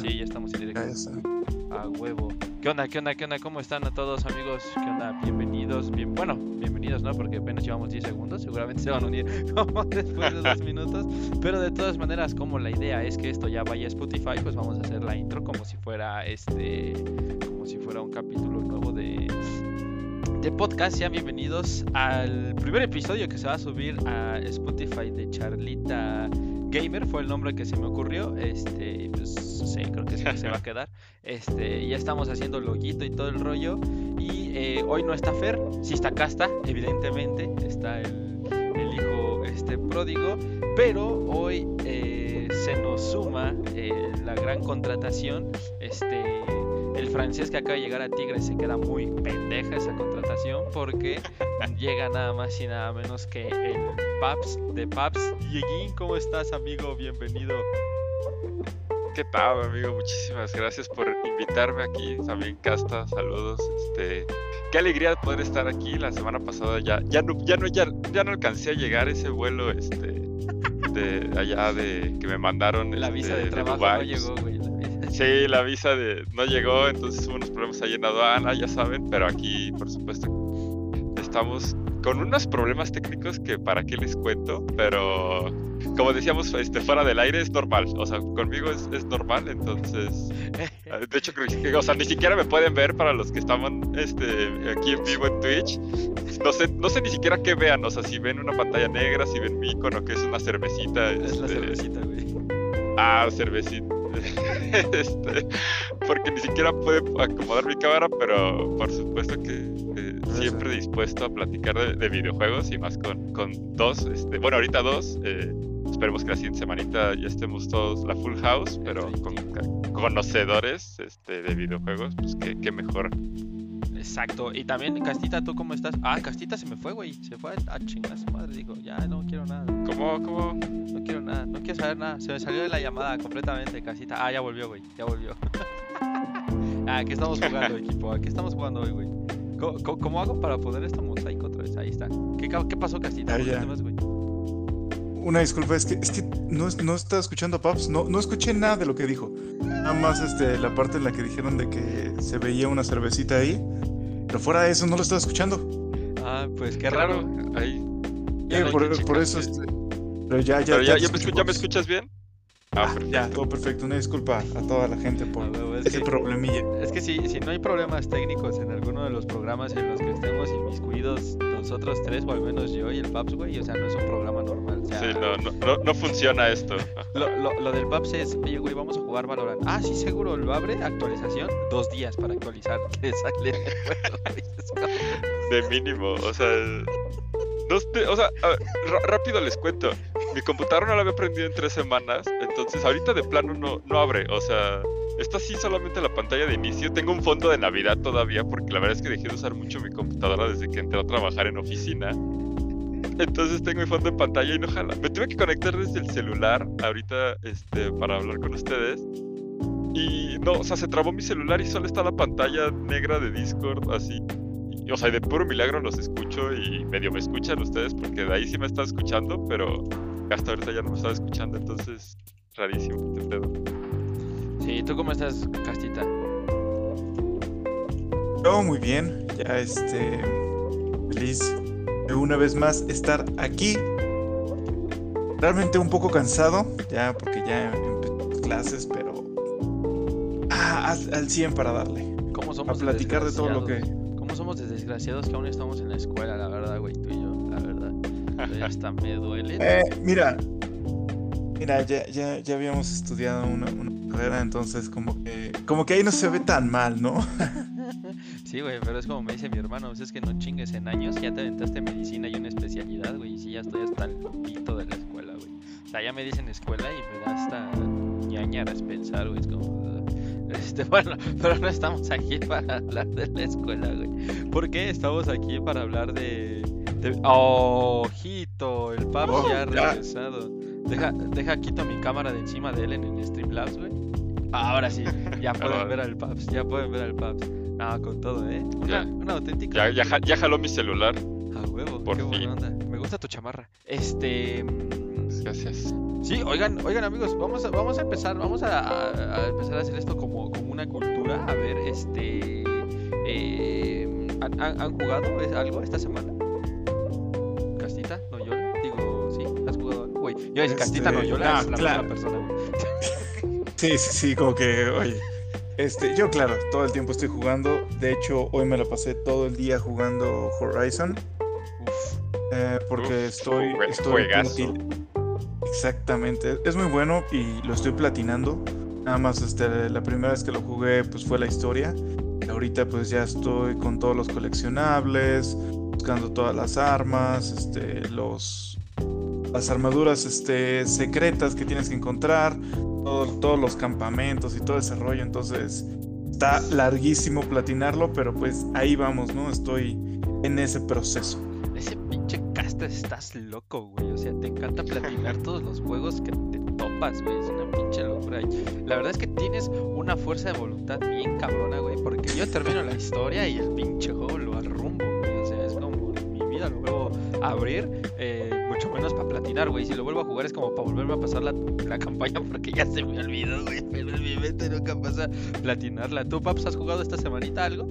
Sí, ya estamos en directo. A huevo. ¿Qué onda, qué onda, qué onda? ¿Cómo están a todos, amigos? ¿Qué onda? Bienvenidos. Bien, bueno, bienvenidos, ¿no? Porque apenas llevamos 10 segundos. Seguramente se van a unir como después de dos minutos. Pero de todas maneras, como la idea es que esto ya vaya a Spotify, pues vamos a hacer la intro como si fuera este. Como si fuera un capítulo nuevo de. De podcast, sean bienvenidos al primer episodio que se va a subir a Spotify de Charlita Gamer fue el nombre que se me ocurrió. Este, pues sí, creo que sí se va a quedar. Este, ya estamos haciendo loguito y todo el rollo. Y eh, hoy no está Fer, sí está Casta, evidentemente. Está el, hijo este, pródigo. Pero hoy eh, se nos suma eh, la gran contratación. Este el francés que acaba de llegar a Tigres se queda muy pendeja esa contratación porque llega nada más y nada menos que el Paps de Paps. Dieguín, ¿cómo estás, amigo? Bienvenido. ¿Qué tal, amigo? Muchísimas gracias por invitarme aquí. También Casta, saludos. Este, qué alegría poder estar aquí. La semana pasada ya, ya no, ya no, ya, no alcancé a llegar ese vuelo, este, de allá de que me mandaron. La visa de, este, trabajo no llegó, güey. Sí, la visa de no llegó, entonces hubo unos problemas ahí en aduana, ya saben, pero aquí, por supuesto, estamos con unos problemas técnicos que para qué les cuento, pero como decíamos, este, fuera del aire es normal, o sea, conmigo es, es normal, entonces, de hecho, creo que, o sea, ni siquiera me pueden ver para los que estaban este, aquí en vivo en Twitch, no sé, no sé ni siquiera qué vean, o sea, si ven una pantalla negra, si ven mi icono que es una cervecita. Es la este, cervecita, güey. Ah, cervecita. este, porque ni siquiera puede acomodar mi cámara, pero por supuesto que siempre dispuesto a platicar de, videojuegos y más con, con dos, este, bueno, ahorita dos. Eh, esperemos que la siguiente semanita ya estemos todos la full house, pero con conocedores este, de videojuegos, pues qué mejor Exacto. Y también, Castita, ¿tú cómo estás? Ah, Castita se me fue, güey. Se fue a chingar su madre. Digo, ya no quiero nada. ¿Cómo? ¿Cómo? No quiero nada. No quiero saber nada. Se me salió de la llamada completamente, Castita. Ah, ya volvió, güey. Ya volvió. ah, ¿qué estamos jugando, equipo? ¿Qué estamos jugando hoy, güey? ¿Cómo, hago para poner esto mosaico otra vez? Ahí está. ¿Qué, qué pasó, Castita? Ya, güey? Una disculpa, es que, es que no, no estaba escuchando a Paps, no, no escuché nada de lo que dijo. Nada más este, la parte en la que dijeron de que se veía una cervecita ahí. Pero fuera de eso no lo estaba escuchando. Ah, pues qué raro. Ahí. por, eso. Este, pero ya, ya. ya, me escuchas bien? Ah, ah ya, todo perfecto. Una disculpa a toda la gente por ese problemilla. Es que si, si no hay problemas técnicos en alguno de los programas en los que estemos inmiscuidos nosotros tres, o al menos yo y el Paps, güey, o sea, no es un programa normal. sí, no, no, no, funciona esto. Lo, lo, lo, del Paps es, oye, güey, vamos a jugar Valorant. Ah, sí, seguro, lo abre, actualización, dos días para actualizar que sale De mínimo, o sea... No, o sea, rápido les cuento. Mi computadora no la había prendido en tres semanas, entonces ahorita de plano no, no abre. O sea, está así solamente la pantalla de inicio. Tengo un fondo de Navidad todavía, porque la verdad es que dejé de usar mucho mi computadora desde que entré a trabajar en oficina. Entonces tengo mi fondo de pantalla y no jala. Me tuve que conectar desde el celular ahorita este, para hablar con ustedes. Y no, o sea, se trabó mi celular y solo está la pantalla negra de Discord así o sea, de puro milagro los escucho y medio me escuchan ustedes porque de ahí sí me está escuchando, pero hasta ahorita ya no me estaba escuchando, entonces rarísimo este pedo. Sí, ¿tú cómo estás, Castita? Yo muy bien, ya este feliz de una vez más estar aquí. Realmente un poco cansado, ya porque ya empecé clases, pero ah, al 100 para darle. ¿Cómo somos? A platicar de todo lo que somos desgraciados que aún estamos en la escuela, la verdad, güey, tú y yo, la verdad. Hasta me duele. Eh, mira, mira, ya, ya, ya habíamos estudiado una, carrera, entonces como que, como que ahí no se ve tan mal, ¿no? sí, güey, pero es como me dice mi hermano, pues es que no chingues en años, ya te aventaste medicina y una especialidad, güey, y sí, ya estoy hasta el pito de la escuela, güey. O sea, ya me dicen escuela y me da hasta ñañaras pensar, güey, es como... Este, bueno, pero no estamos aquí para hablar de la escuela, güey. ¿Por qué estamos aquí para hablar de. ¡Ojito! el Pap oh, ya ha regresado. Deja, deja quito mi cámara de encima de él en el Streamlabs, güey. Ahora sí, ya pueden ver al Paps, ya pueden ver al Paps. No, con todo, ¿eh? Una, una auténtica. Ya, ya, jaló mi celular. A huevo, qué buena onda. Me gusta tu chamarra. Este. Mm, Gracias. Sí, oigan, oigan amigos, vamos a, vamos a empezar, vamos a, a- a empezar a hacer esto como, como una cultura. A ver, este, eh, ¿han, han- jugado es- algo esta semana? Güey. Yo Castita, Este, Noyola ah, es la claro. persona, güey. Sí, sí, sí, como que, oye. Este, yo claro, todo el tiempo estoy jugando. De hecho, hoy me la pasé todo el día jugando Horizon. Uf, eh, porque Uf, estoy, jue- estoy Exactamente, es muy bueno y lo estoy platinando. Nada más este, la primera vez que lo jugué pues fue la historia. Ahorita pues ya estoy con todos los coleccionables, buscando todas las armas, este, los las armaduras este, secretas que tienes que encontrar, todo- todos los campamentos y todo ese rollo. Entonces está larguísimo platinarlo, pero pues ahí vamos, ¿no? Estoy en ese proceso. ese pinche caster estás loco, güey. O sea, te encanta platinar todos los juegos que te topas, güey. Es una pinche locura. La verdad es que tienes una fuerza de voluntad bien cabrona, güey. Porque yo termino la historia y el pinche juego lo arrumbo, güey. O sea, es como mi vida lo vuelvo a abrir, eh, menos para platinar, güey. Si lo vuelvo a jugar es como para volverme a pasar la, la campaña porque ya se me olvidó, güey. Pero en mi mente nunca pasa platinarla. ¿Tú, Paps, has jugado esta semanita algo?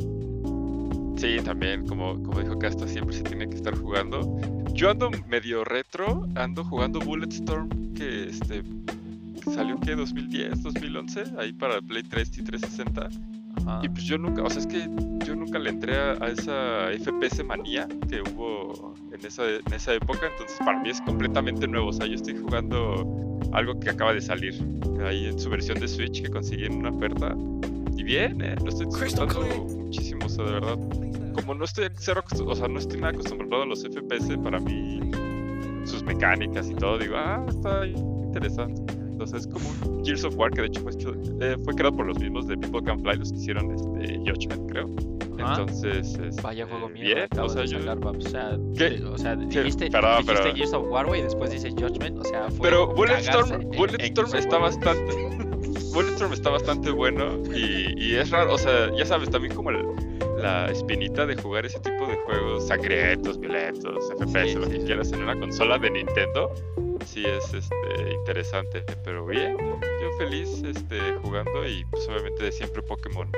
Sí, también, como, como dijo Casta, siempre se tiene que estar jugando. Yo ando medio retro, ando jugando Bulletstorm, que este salió que 2010, 2011, ahí para Play 3 y 360. Y pues yo nunca, o sea, es que yo nunca le entré a, a esa FPS manía que hubo en esa, en esa época, entonces para mí es completamente nuevo, o sea, yo estoy jugando algo que acaba de salir ahí en su versión de Switch que conseguí en una oferta. Y bien, eh, lo estoy disfrutando muchísimo, o sea, de verdad. Como no estoy cero, o sea, no estoy nada acostumbrado a los FPS, para mí sus mecánicas y todo, digo, ah, está interesante. Entonces es como un Gears of War que de hecho fue, eh, fue creado por los mismos de People Can Fly, los que hicieron este Judgment, creo. Ajá. Entonces, este, Vaya juego bien, o sea, de sacar. O sea, ¿Qué? o sea dijiste, dijiste pero- Gears of War, y después dices Judgment. O sea, fue Pero Bulletstorm, Bulletstorm está bastante. Bulletstorm está bastante bueno y, y es raro, o sea, ya sabes, también como el- la espinita de jugar ese tipo de juegos sangrientos, violentos, FPS, Sí, lo sí, que sí. quieras en una consola de Nintendo, sí es este, interesante, pero bien, yo feliz este, jugando y pues obviamente de siempre Pokémon.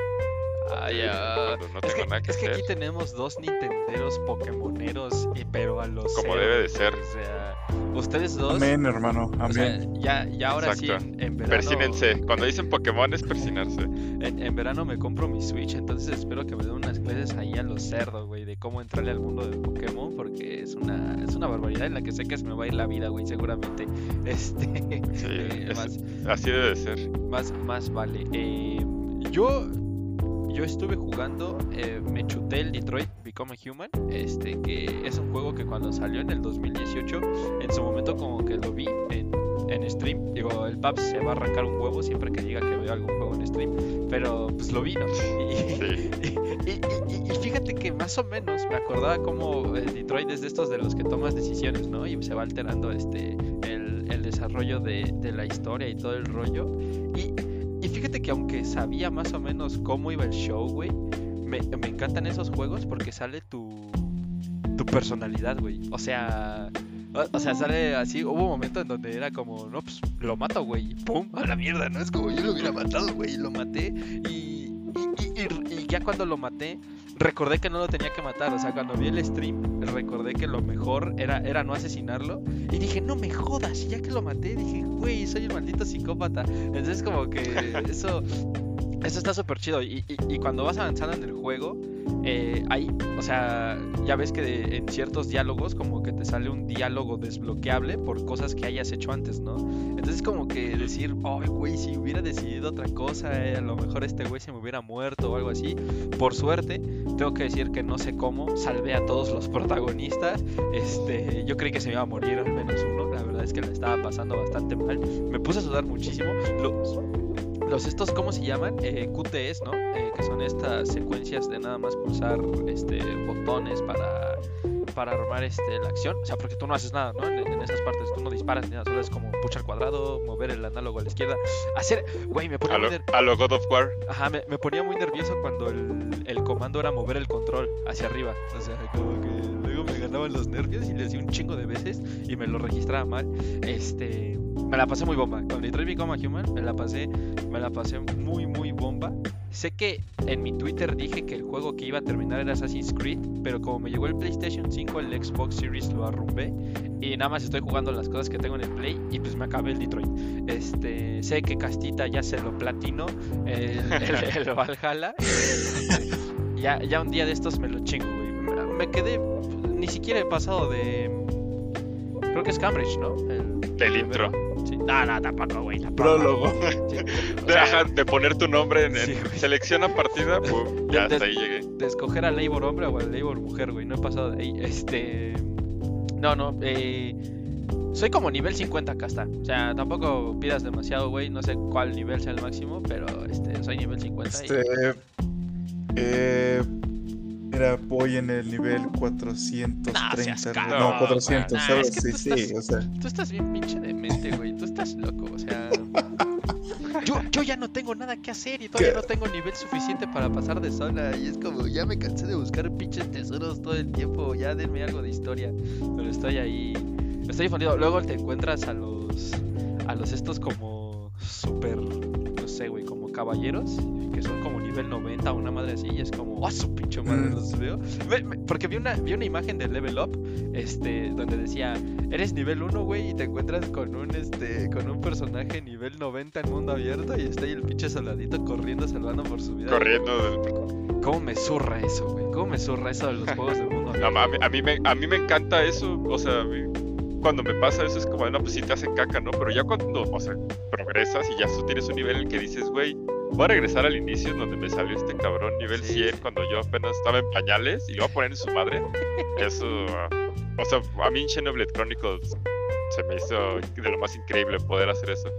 Ah, no Es tengo que, nada que es que hacer. aquí tenemos dos Nintenderos Pokémoneros, y- pero a los Como cero, debe de ser. O sea, ustedes dos. Amén, hermano, O sea, amén. ya, ya ahora Exacto. sí en, en verano. Persínense, cuando dicen Pokémon es persinarse. En, en verano me compro mi Switch, entonces espero que me den unas clases ahí a los cerdos, güey, de cómo entrarle al mundo de Pokémon, porque es una, es una barbaridad en la que sé que se me va a ir la vida, güey, seguramente. Este, Sí, eh, es- más, así debe de ser. más, más vale. Eh, yo, yo estuve jugando, eh, me chuté el Detroit Become a Human, este, que es un juego que cuando salió en el 2018, en su momento como que lo vi en, en stream. Digo, el Paps se va a arrancar un huevo siempre que diga que veo algún juego en stream, pero pues lo vi, ¿no? Y, Sí. y, y- y fíjate que más o menos me acordaba como Detroit es de estos de los que tomas decisiones, ¿no? Y se va alterando este el, el desarrollo de, de la historia y todo el rollo. Y, y fíjate que aunque sabía más o menos cómo iba el show, güey, me, me encantan esos juegos porque sale tu, tu personalidad, güey. O sea... o- sea, sale así, hubo un momento en donde era como, no, pues lo mato, güey, pum, a la mierda, ¿no? Es como yo lo hubiera matado, güey, y lo maté, y- y- y ya cuando lo maté, recordé que no lo tenía que matar, o sea, cuando vi el stream, recordé que lo mejor era, era no asesinarlo, y dije, no me jodas, y ya que lo maté, dije, güey, soy un maldito psicópata, entonces como que eso... Eso está súper chido. Y, y- y cuando vas avanzando en el juego, eh, hay, o sea, ya ves que de- en ciertos diálogos como que te sale un diálogo desbloqueable por cosas que hayas hecho antes, ¿no? Entonces como que decir, ay, güey, si hubiera decidido otra cosa, eh, a lo mejor este güey se me hubiera muerto o algo así. Por suerte, tengo que decir que no sé cómo, salvé a todos los protagonistas. Este, yo creí que se me iba a morir al menos uno. La verdad es que la estaba pasando bastante mal. Me puse a sudar muchísimo. Los, los estos, ¿cómo se llaman? Eh, QTEs, ¿no? Eh, que son estas secuencias de nada más pulsar este, botones para, para armar este, la acción. O sea, porque tú no haces nada, ¿no? En, en esas partes, tú no disparas ni nada, solo es como puchar cuadrado, mover el análogo a la izquierda. Hacer, güey, me ponía A muy lo, a lo God of War. Ajá, me, me ponía muy nervioso cuando el, el comando era mover el control hacia arriba. O sea, como que luego me ganaban los nervios y le hacía un chingo de veces y me lo registraba mal. Este, me la pasé muy bomba. Con Detroit Become Human me la pasé, me la pasé muy, muy bomba. Sé que en mi Twitter dije que el juego que iba a terminar era Assassin's Creed, pero como me llegó el PlayStation 5, el Xbox Series lo arrumbé y nada más estoy jugando las cosas que tengo en el Play y pues me acabé el Detroit. Este, sé que Castita ya se lo platino, el, el, el Valhalla. ya, ya un día de estos me lo chingo, güey. Me, me quedé, ni siquiera he pasado de... Creo que es Cambridge, ¿no? El, Del intro. Sí. No, no, tampoco, güey. tampoco. Prólogo. Sí, o De, sea, ajá, de poner tu nombre en, Sí, selecciona partida, pum, ya De- hasta ahí llegué. de escoger al labor hombre o al labor mujer, güey. No he pasado de ahí. Este. No, no. Eh... Soy como nivel 50 acá está. O sea, tampoco pidas demasiado, güey. No sé cuál nivel sea el máximo, pero este, soy nivel 50. y- Este. Eh, mira, voy en el nivel 430. No no, cabrón, 400, güey. Nah, ¿sabes? es que sí, tú sí, estás- o sea. Tú estás bien pinche demente, güey. Tú estás loco, o sea. Yo, yo ya no tengo nada que hacer y todavía ¿Qué? no tengo nivel suficiente para pasar de sola. Y es como, ya me cansé de buscar pinches tesoros todo el tiempo. Ya denme algo de historia. Pero estoy ahí. Estoy fundido. Luego te encuentras a los. A los estos como. Super. No sé, güey. Como caballeros. Que son como nivel 90 o una madre así. Y es como, ¡ah, su pinche madre! Mm. Los veo. Ve- me- porque vi una, vi una imagen de Level Up. Este. Donde decía eres nivel 1, güey, y te encuentras con un este con un personaje nivel 90 en mundo abierto y está ahí el pinche soldadito corriendo salvando por su vida. Corriendo del... ¿Cómo me zurra eso, güey? ¿Cómo me zurra eso de los juegos de mundo No, abierto? a, mí, a, mí me, a mí me encanta eso, o sea, a mí- cuando me pasa eso es como, no, pues sí te hacen caca, ¿no? Pero ya cuando, o sea, progresas y ya tienes un nivel en el que dices, güey, voy a regresar al inicio donde me salió este cabrón nivel Sí, 100 sí. cuando yo apenas estaba en pañales y lo voy a poner en su madre. Eso, ah, o sea, a mí en Xenoblade Chronicles se me hizo de lo más increíble poder hacer eso.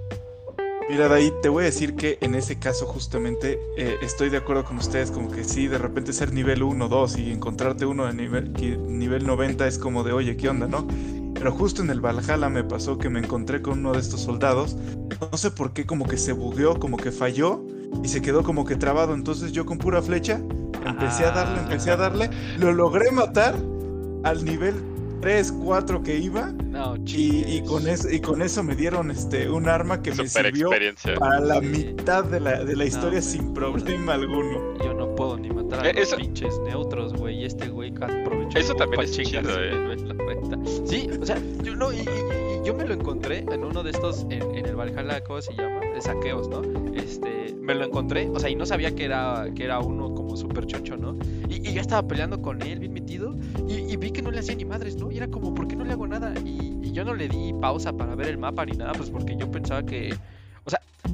Mira, de ahí te voy a decir que en ese caso justamente eh, estoy de acuerdo con ustedes, como que sí, de repente ser nivel 1, 2 y encontrarte uno de nivel, nivel 90 es como de, oye, ¿qué onda, no? Pero justo en el Valhalla me pasó que me encontré con uno de estos soldados, no sé por qué, como que se bugueó, como que falló y se quedó como que trabado, entonces yo con pura flecha empecé a darle, empecé a darle, lo logré matar al nivel 3, 4 que iba No, y, y con eso, y con eso me dieron este, un arma que me sirvió experiencia. para la Sí. mitad de la, de la historia sin problema alguno. Yo no puedo ni matar a Eh, los eso- pinches neutros, güey. Y este güey aprovechó Eso también es chido, eh. el nivel 90. Sí, o sea, yo no, y, y- yo me lo encontré en uno de estos, en, en el Valhalla, ¿cómo se llama? De saqueos, ¿no? Este, me lo encontré, o sea, y no sabía que era, que era uno como súper choncho, ¿no? Y, y yo estaba peleando con él, bien metido, y, y vi que no le hacía ni madres, ¿no? Y era como, ¿por qué no le hago nada? Y, y yo no le di pausa para ver el mapa ni nada, pues porque yo pensaba que,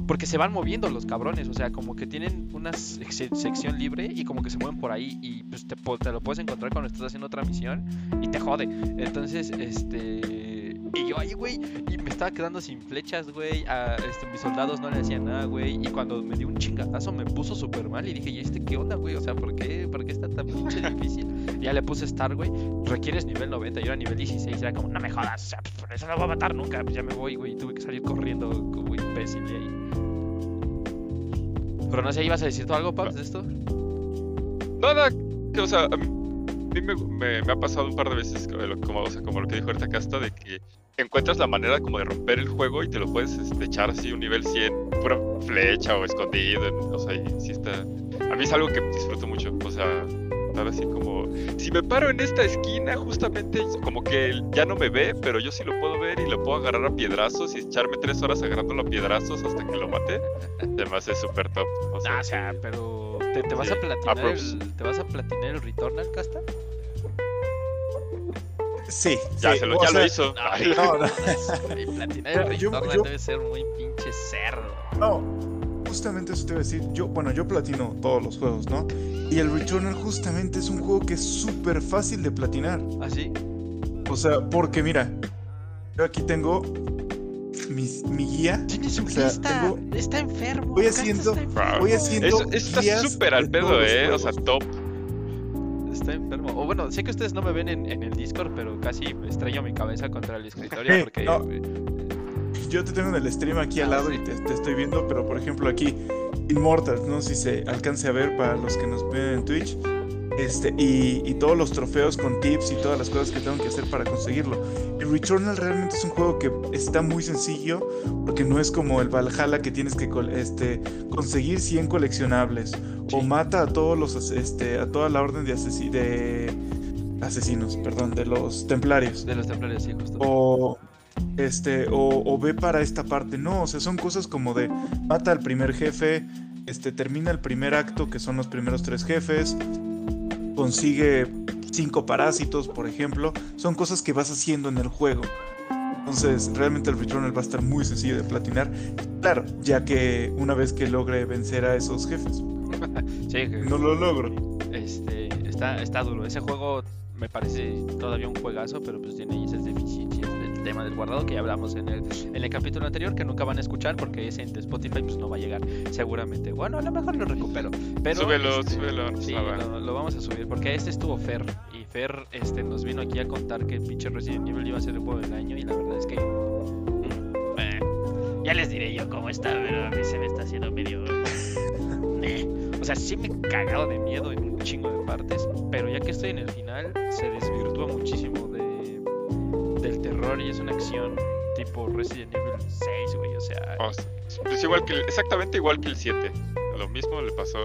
porque se van moviendo los cabrones, o sea, como que tienen una sec- sección libre y como que se mueven por ahí y pues te, lo puedes encontrar cuando estás haciendo otra misión y te jode. Entonces, este... Y yo ahí, güey, y me estaba quedando sin flechas, güey. a- este, mis soldados no le hacían nada, güey. Y cuando me dio un chingadazo me puso súper mal y dije, ¿y este qué onda, güey? O sea, ¿por qué, ¿por qué está tan pinche difícil? Y ya le puse Star, güey. Requieres nivel 90, yo era nivel 16. Era como, no me jodas, o sea, pues, por eso no voy a matar nunca. Pues ya me voy, güey. y Tuve que salir corriendo como imbécil de ahí. Pero no sé, ¿ibas a decir tú algo, Paps, de esto? Nada, que, o sea, a mí, a mí me, me- me ha pasado un par de veces como lo, como, o sea, como lo que dijo ahorita Casta, de que encuentras la manera como de romper el juego y te lo puedes este, echar así un nivel 100, pura flecha o escondido, o sea, y sí está... A mí es algo que disfruto mucho, o sea, estar así como... Si me paro en esta esquina, justamente como que él ya no me ve, pero yo sí lo puedo ver y lo puedo agarrar a piedrazos y echarme tres horas agarrándolo a piedrazos hasta que lo mate. Me hace súper top. O sea, o sea, sí. pero ¿te, te vas Sí, a platinar el, ¿te vas a platinar el Returnal, Casta? Sí, ya, sí, se lo, ya lo sea, hizo. Ay. No, no, platinar el Returnal yo- debe ser muy pinche cerdo. no. Justamente eso te iba a decir. Yo, bueno, yo platino todos los juegos, ¿no? Y el Returnal justamente es un juego que es súper fácil de platinar. ¿Así? O sea, porque mira, yo aquí tengo mi, mi guía. Tiene su O sea, lista. tengo- Está enfermo. voy haciendo- está voy haciendo- Eso, eso está súper al pedo, eh. O sea, top. estoy enfermo. O bueno, sé que ustedes no me ven en, en el Discord, pero casi me estrello mi cabeza contra el escritorio porque... No. Yo te tengo en el stream aquí al lado y te, te estoy viendo, pero por ejemplo aquí, Immortals, no sé si se alcance a ver para los que nos ven en Twitch. Este, y, y todos los trofeos con tips y todas las cosas que tengo que hacer para conseguirlo. El Returnal realmente es un juego que está muy sencillo, porque no es como el Valhalla que tienes que este, conseguir 100 coleccionables o mata a todos los este, a toda la orden de, asesi- de asesinos, perdón, de los templarios De los templarios, sí, justo. o este o, o ve para esta parte no o sea son cosas como de mata al primer jefe este termina el primer acto que son los primeros tres jefes consigue cinco parásitos por ejemplo son cosas que vas haciendo en el juego. Entonces realmente el Returnal va a estar muy sencillo de platinar. Claro ya que una vez que logre vencer a esos jefes Sí, no lo logro. Este, está, está duro. Ese juego me parece todavía un juegazo, pero pues tiene esas deficiencias tema del guardado que ya hablamos en el, en el capítulo anterior, que nunca van a escuchar porque ese en Spotify pues no va a llegar seguramente. Bueno, a lo mejor lo recupero. Pero, súbelo, este, súbelo. Sí, lo, lo vamos a subir porque este estuvo Fer y Fer este, nos vino aquí a contar que el pinche Resident Evil iba a ser el juego del año y la verdad es que... mm, eh, ya les diré yo cómo está, pero a mí se me está haciendo medio... meh. O sea, sí me he cagado de miedo en un chingo de partes, pero ya que estoy en el final, se desvirtúa muchísimo de, del terror y es una acción tipo Resident Evil 6, güey. O sea, Oh, es igual que el- exactamente igual que el 7. Lo mismo le pasó.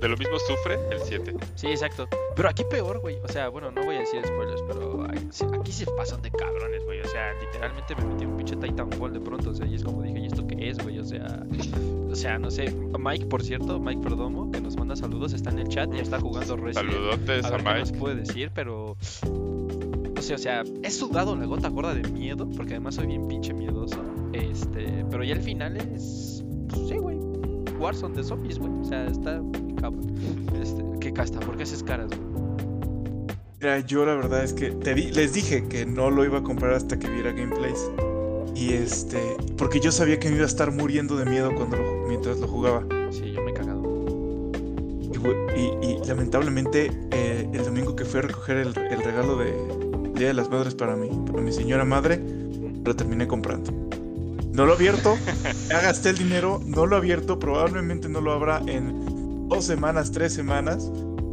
De lo mismo sufre el 7. Sí, exacto. Pero aquí peor, güey. O sea, bueno, no voy a decir spoilers, pero aquí, se pasan de cabrones, güey. O sea, literalmente me metí un pinche Titanfall de pronto. O sea, y es como dije, ¿y esto qué es, güey? O sea, o sea, no sé. Mike, por cierto, Mike Perdomo, que nos manda saludos, está en el chat y está jugando Resident. Saludotes A a, ver qué nos puede decir, pero. Sé, o sea, he sudado la gota gorda de miedo, porque además soy bien pinche miedoso. Este, pero ya el final es. Pues sí, güey. Warzone de zombies, güey. O sea, está muy cabrón. Este, ¿Qué casta? ¿Por qué haces caras, güey? Mira, yo la verdad es que te di- les dije que no lo iba a comprar hasta que viera gameplays. Y este, porque yo sabía que me iba a estar muriendo de miedo cuando lo mientras lo jugaba. Sí, yo me he cagado. Y- y lamentablemente eh, el domingo que fui a recoger el, el regalo de Día de las Madres para mí, para mi señora madre, lo terminé comprando. No lo he abierto, ya gasté el dinero, no lo he abierto, probablemente no lo abra en dos semanas, tres semanas.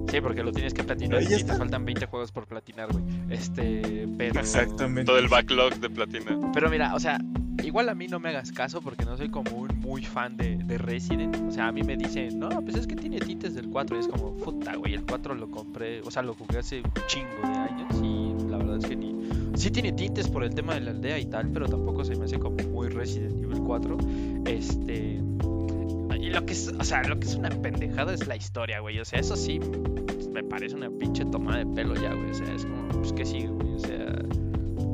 Sí, porque lo tienes que platinar Ahí y te faltan 20 juegos por platinar, güey. Este, pero. Exactamente. Todo el backlog de platina. Pero mira, o sea, igual a mí no me hagas caso porque no soy como un muy fan de, de Resident. O sea, a mí me dicen, no, pues es que tiene tintes del 4. Y es como, puta, güey, el 4 lo compré, o sea, lo jugué hace un chingo de años y verdad es que ni. Sí tiene tintes por el tema de la aldea y tal, pero tampoco se me hace como muy Resident Evil 4. Este. Y lo que es, o sea, lo que es una pendejada es la historia, güey. O sea, eso sí me parece una pinche tomada de pelo ya, güey. O sea, es como, pues que sigue, güey. O sea,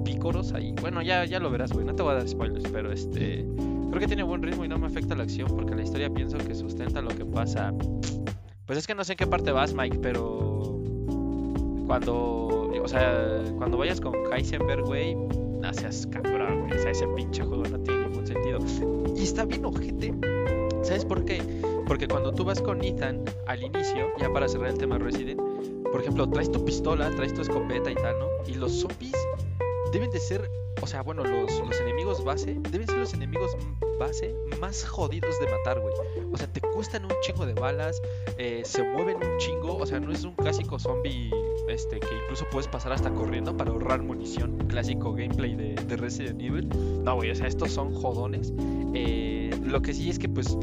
pícoros ahí. Bueno, ya, ya lo verás, güey. No te voy a dar spoilers, pero este. Creo que tiene buen ritmo y no me afecta la acción porque la historia pienso que sustenta lo que pasa. Pues es que no sé en qué parte vas, Mike, pero. Cuando. O sea, cuando vayas con Heisenberg, güey. No cabrón. O sea, ese pinche juego no tiene ningún sentido. Y está bien ojete. ¿Sabes por qué? Porque cuando tú vas con Ethan al inicio, ya para cerrar el tema Resident, por ejemplo, traes tu pistola, traes tu escopeta y tal, ¿no? Y los zombies deben de ser, o sea, bueno, los, los enemigos base, deben ser los enemigos base más jodidos de matar, güey. O sea, te cuestan un chingo de balas, eh, se mueven un chingo, o sea, no es un clásico zombie este, que incluso puedes pasar hasta corriendo para ahorrar munición, clásico gameplay de, de Resident Evil. No, güey, o sea, estos son jodones. Eh, lo que sí es que, pues,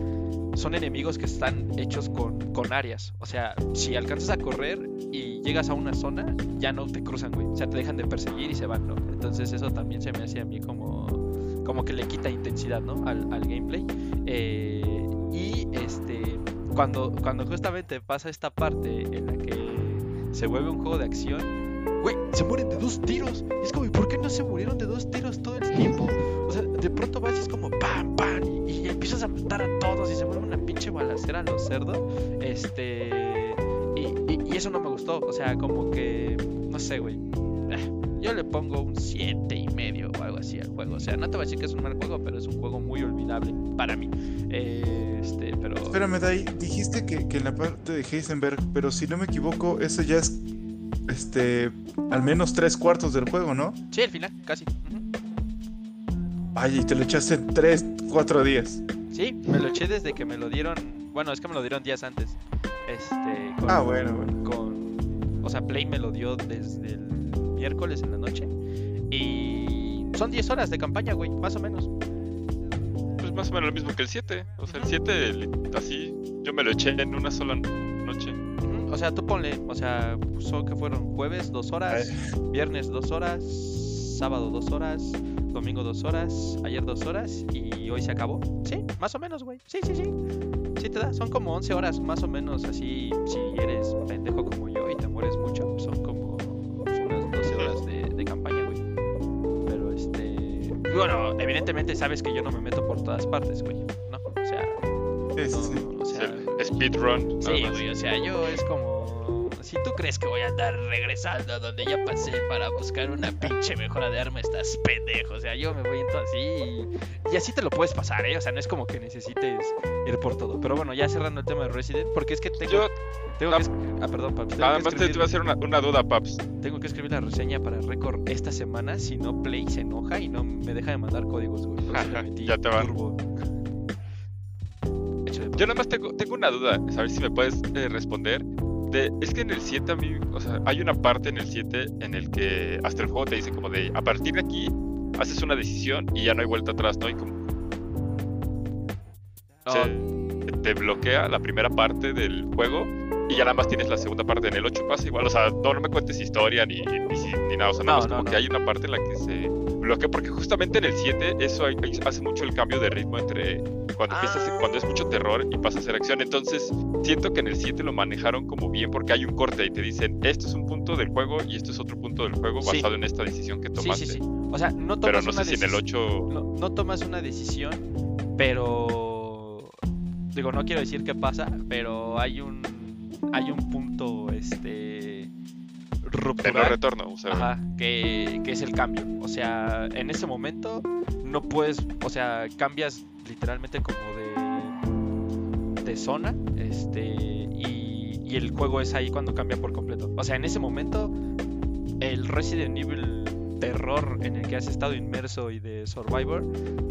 son enemigos que están hechos con, con áreas. O sea, si alcanzas a correr y llegas a una zona, ya no te cruzan, güey. O sea, te dejan de perseguir y se van, ¿no? Entonces eso también se me hace a mí como, como que le quita intensidad, ¿no? Al, al gameplay. Eh, y este, cuando, cuando justamente pasa esta parte en la que se vuelve un juego de acción, güey, se mueren de dos tiros. Es como, ¿y por qué no se murieron de dos tiros todo el tiempo? O sea, de pronto vas y es como pam, pam, y, y empiezas a matar a todos y se vuelve una pinche balacera a los cerdos. Este. Y, y- y eso no me gustó. O sea, como que. No sé, güey. Yo le pongo un 7 y medio o algo así al juego. O sea, no te voy a decir que es un mal juego, pero es un juego muy olvidable para mí. Eh, este, pero. Espérame, Dai, dijiste que, que en la parte de Heisenberg, pero si no me equivoco, eso ya es este, al menos tres cuartos del juego, ¿no? Sí, al final, casi. Ay, y te lo echaste en tres, cuatro días. Sí, me lo eché desde que me lo dieron. Bueno, es que me lo dieron días antes. Este. ah, bueno, bueno. Con, o sea, Play me lo dio desde el miércoles en la noche. Y son 10 horas de campaña, güey, más o menos. Pues más o menos lo mismo que el 7. O sea, el 7, así, yo me lo eché en una sola noche. O sea, tú ponle, o sea, son que fueron jueves, dos horas, viernes, dos horas, sábado, dos horas, domingo, dos horas, ayer, dos horas y hoy se acabó. Sí, más o menos, güey. Sí, sí, sí. Sí te da, son como 11 horas más o menos, así, si eres pendejo como yo y te mueres mucho, son como unas 12 horas de, campaña, güey. Pero este... Bueno, evidentemente sabes que yo no me meto por todas partes, güey, ¿no? O sea... o sea speedrun. Sí, güey, o sea, yo es como si tú crees que voy a andar regresando a donde ya pasé para buscar una pinche mejora de arma, estás pendejo. O sea, yo me voy en todo así y, así te lo puedes pasar, ¿eh? O sea, no es como que necesites ir por todo. Pero bueno, ya cerrando el tema de Resident, porque es que tengo, yo, tengo que. Ah, perdón, Paps. Además, te iba a hacer una, una, duda, Paps. Tengo que escribir la reseña para Record esta semana, si no, Play se enoja y no me deja de mandar códigos, güey. ya te van. Yo nada más tengo, tengo una duda, a ver si me puedes eh, responder es que en el 7 a mí, o sea, hay una parte en el 7 en el que hasta el juego te dice como de, a partir de aquí haces una decisión y ya no hay vuelta atrás, ¿no? Y como... te bloquea la primera parte del juego y ya nada más tienes la segunda parte. En el 8 pasa igual, o sea, no, me cuentes historia ni, ni, nada, o sea, nada más como que hay una parte en la que se bloquea, porque justamente en el 7 eso hace mucho el cambio de ritmo entre cuando, ah. cuando es mucho terror y pasa a ser acción. Entonces, siento que en el 7 lo manejaron como bien porque hay un corte y te dicen, esto es un punto del juego y esto es otro punto del juego basado en esta decisión que tomaste. Sí, sí, sí. O sea, no tomas pero no sé si en el 8... No, no tomas una decisión, pero... Digo, no quiero decir qué pasa, pero hay un... Hay un punto, este ruptural. retorno, o sea. que, que, es el cambio. O sea, en ese momento no puedes, o sea, cambias literalmente como de, de zona, este, y, y el juego es ahí cuando cambia por completo. O sea, en ese momento, el Resident Evil terror en el que has estado inmerso y de Survivor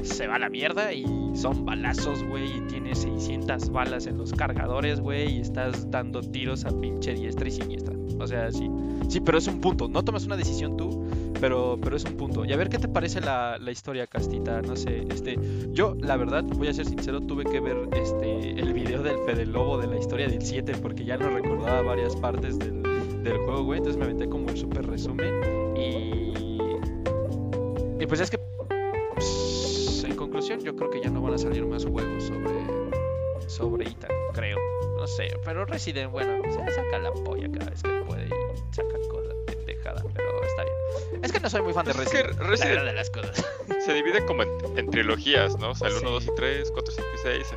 se va a la mierda y son balazos, güey, y tienes 600 balas en los cargadores, güey, y estás dando tiros a pinche diestra y siniestra. O sea, sí, sí, pero es un punto. No tomas una decisión tú, pero, pero es un punto. Y a ver qué te parece la, historia, Castita. No sé, este, yo, la verdad, voy a ser sincero, tuve que ver este el video del Fede Lobo de la historia del 7 porque ya no recordaba varias partes del, juego, güey. Entonces me aventé como el super resumen y. Y pues es que. Pues, en conclusión, yo creo que ya no van a salir más juegos sobre. Sobre Ita, creo. No sé, pero Resident, bueno, se saca la polla cada vez que puede saca cosas pendejada, pero está bien. Es que no soy muy fan de Resident, es que Resident de las cosas. Se divide como en, trilogías, ¿no? O sea, el 1, 2 y 3, 4, 5 y 6.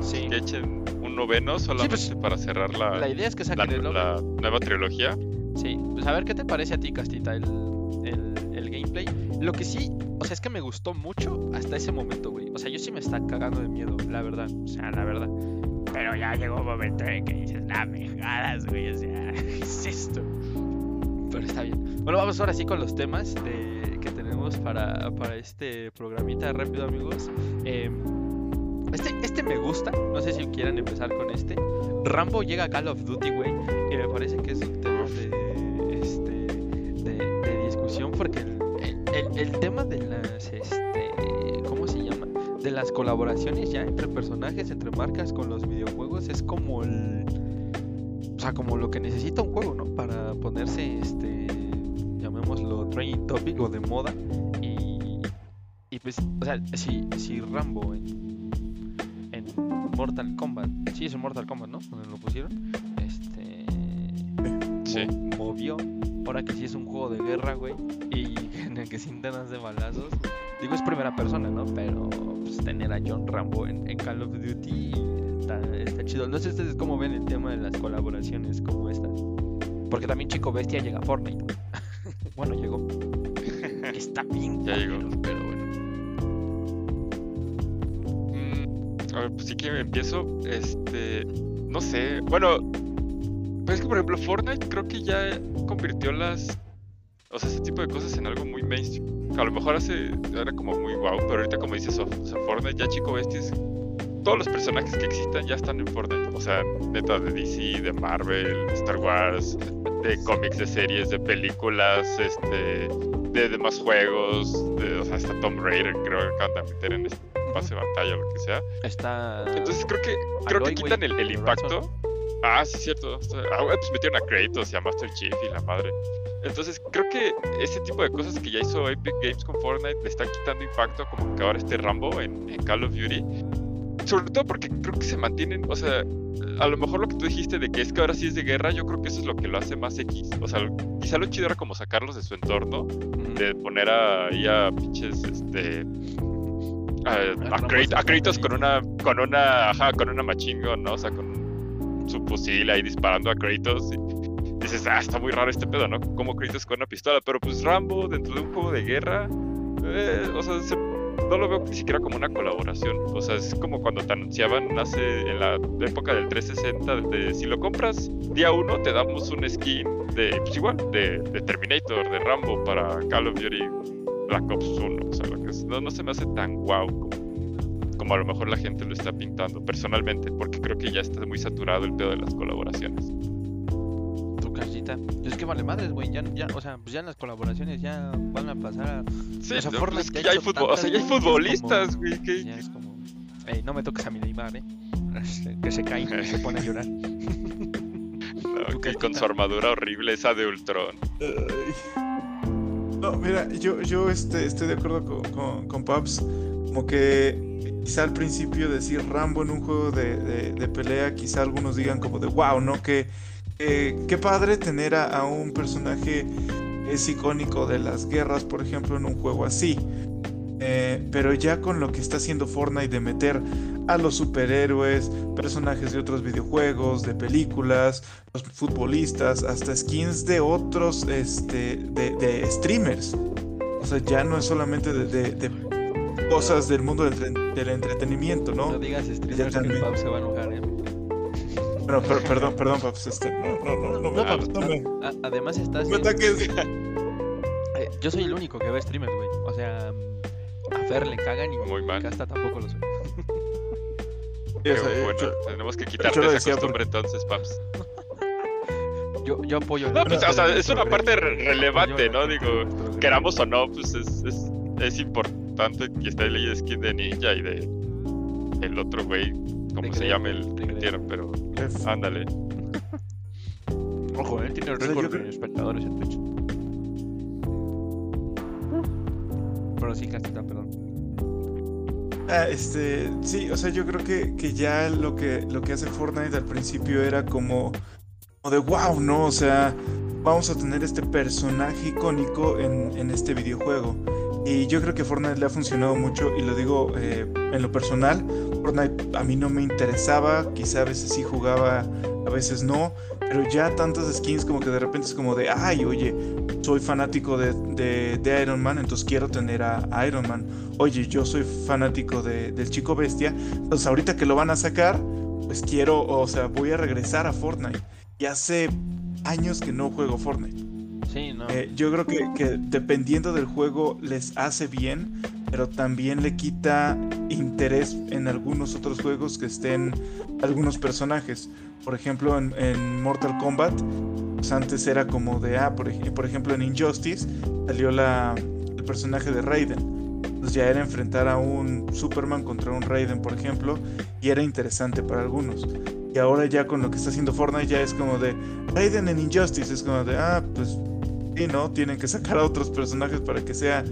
Sí. Que echen un noveno solamente pues, para cerrar la, la idea es que saquen la, la nueva trilogía. Sí, pues a ver qué te parece a ti, Castita, el, el, el, gameplay. Lo que sí, o sea, es que me gustó mucho hasta ese momento, güey. O sea, yo sí me está cagando de miedo, la verdad. O sea, la verdad. Pero ya llegó un momento en que dices, nah, me jodas, güey. O sea, ¿qué es esto? Pero está bien. Bueno, vamos ahora sí con los temas de, que tenemos para, para este programita rápido, amigos. Eh, este, este me gusta. No sé si quieran empezar con este. Rambo llega a Call of Duty, güey. Y me parece que es un tema de, este, de, discusión porque el, el, tema de las, este, ¿cómo se llama? De las colaboraciones ya entre personajes, entre marcas con los videojuegos es como el, sea, como lo que necesita un juego, ¿no? Para ponerse, este, llamémoslo trending topic o de moda y, y pues, o sea, si, si Rambo en, en Mortal Kombat, sí es un Mortal Kombat, ¿no? Donde lo pusieron, este movió. Ahora que sí es un juego de guerra, güey. Y en el que sin tenas de balazos. Digo, es primera persona, ¿no? Pero pues, tener a John Rambo en, Call of Duty está, chido. No sé ustedes cómo ven el tema de las colaboraciones como estas. Porque también Chico Bestia llega a Fortnite. bueno, llegó. está bien. Ya llegó. Pero bueno. Mm, a ver, pues sí que empiezo. Este. No sé. Bueno, Pues es que, por ejemplo, Fortnite creo que ya convirtió las. O sea, ese tipo de cosas en algo muy mainstream. A lo mejor hace. Era como muy wow, pero ahorita, como dices, o sea, Fortnite ya chico besties. Todos los personajes que existan ya están en Fortnite. O sea, neta de DC, de Marvel, Star Wars, de cómics, de series, de películas, este. De demás juegos, de, o sea, hasta Tom Raider creo que acaban de meter en este pase de batalla o lo que sea. Está. Entonces creo que creo Aloy, que quitan el, impacto. Ah, sí, cierto. Ah, pues metieron a Kratos y a Master Chief y la madre. Entonces creo que ese tipo de cosas que ya hizo Epic Games con Fortnite le están quitando impacto como que ahora este Rambo en, en Call of Duty. Sobre todo porque creo que se mantienen, o sea, a lo mejor lo que tú dijiste de que es que ahora sí es de guerra, yo creo que eso es lo que lo hace más X. O sea, quizá lo chido era como sacarlos de su entorno, de poner ahí a pinches, este, a, a, Kratos con una, con una, ajá, con una machine gun, ¿no? O sea, con su fusil ahí disparando a Kratos. Y dices, ah, está muy raro este pedo, ¿no? Como Kratos con una pistola, pero pues Rambo dentro de un juego de guerra, eh, o sea, se- no lo veo ni siquiera como una colaboración. O sea, es como cuando te anunciaban hace en la época del 360 de si lo compras día uno te damos un skin de, pues igual, de, de Terminator, de Rambo para Call of Duty Black Ops 1. O sea, que es- no, no se me hace tan guau como a lo mejor la gente lo está pintando personalmente, porque creo que ya está muy saturado el pedo de las colaboraciones. Casita. Es que vale madres, güey. Ya, ya, o sea, pues ya en las colaboraciones ya van a pasar a. Sí, O sea, no, Fortnite pues es que ya hay, fútbol, o sea, ya hay futbolistas, güey. que- Ya es como. Ey, no me toques a mi Neymar, eh. Que se cae y se pone a llorar. no, que con su armadura horrible, esa de Ultron. No, mira, yo, yo este, estoy de acuerdo con, con, con Paps. Como que quizá al principio decir Rambo en un juego de, de- de pelea, quizá algunos digan como de wow, ¿no? Que, que- qué padre tener a, a un personaje que es icónico de las guerras, por ejemplo, en un juego así. Eh, pero ya con lo que está haciendo Fortnite de meter a los superhéroes, personajes de otros videojuegos, de películas, los futbolistas, hasta skins de otros este, de, de streamers. O sea, ya no es solamente de, de- de cosas del mundo del, tre- del entretenimiento, No ¿no? digas streamers que también. el Pau se va a enojar, eh. Bueno, per- perdón, perdón, paps, este, no, no, no, no, me- No, Paps, no me, A- además estás. no me ataques. Eh, yo soy el único que ve streamers, güey. O sea, a Fer le cagan y Muy mal. Casta tampoco lo soy. Sí, o Qué sea, bueno, yo- tenemos que quitarte esa decía costumbre entonces, Paps. Yo, yo apoyo. No, pues, o sea, es una parte relevante, ¿no? Digo, queramos o no, pues es, es, es importante que esté ley de skin de ninja y de el otro güey, como se llame el que pero ándale. Ojo, él tiene el O sea, récord de espectadores en Twitch. Pero sí, Casta, perdón. Ah, este, sí, o sea, yo creo que, que ya lo que, lo que hace Fortnite al principio era como, como de wow, ¿no? O sea, vamos a tener este personaje icónico en, en este videojuego. Y yo creo que Fortnite le ha funcionado mucho, y lo digo eh, en lo personal, Fortnite a mí no me interesaba, quizá a veces sí jugaba, a veces no, pero ya tantas skins como que de repente es como de, ay, oye, soy fanático de, de- de Iron Man, entonces quiero tener a, a Iron Man. Oye, yo soy fanático de- del chico bestia, entonces ahorita que lo van a sacar, pues quiero, o sea, voy a regresar a Fortnite. Y hace años que no juego Fortnite. Sí, no. Eh, yo creo que, que dependiendo del juego les hace bien, pero también le quita interés en algunos otros juegos que estén algunos personajes. Por ejemplo, en, Mortal Kombat, pues antes era como de, ah, por, por ejemplo en Injustice salió la, el personaje de Raiden. Entonces ya era enfrentar a un Superman contra un Raiden, por ejemplo, y era interesante para algunos. Y ahora ya con lo que está haciendo Fortnite ya es como de Raiden en Injustice, es como de, ah, pues Sí, ¿no? Tienen que sacar a otros personajes para que sea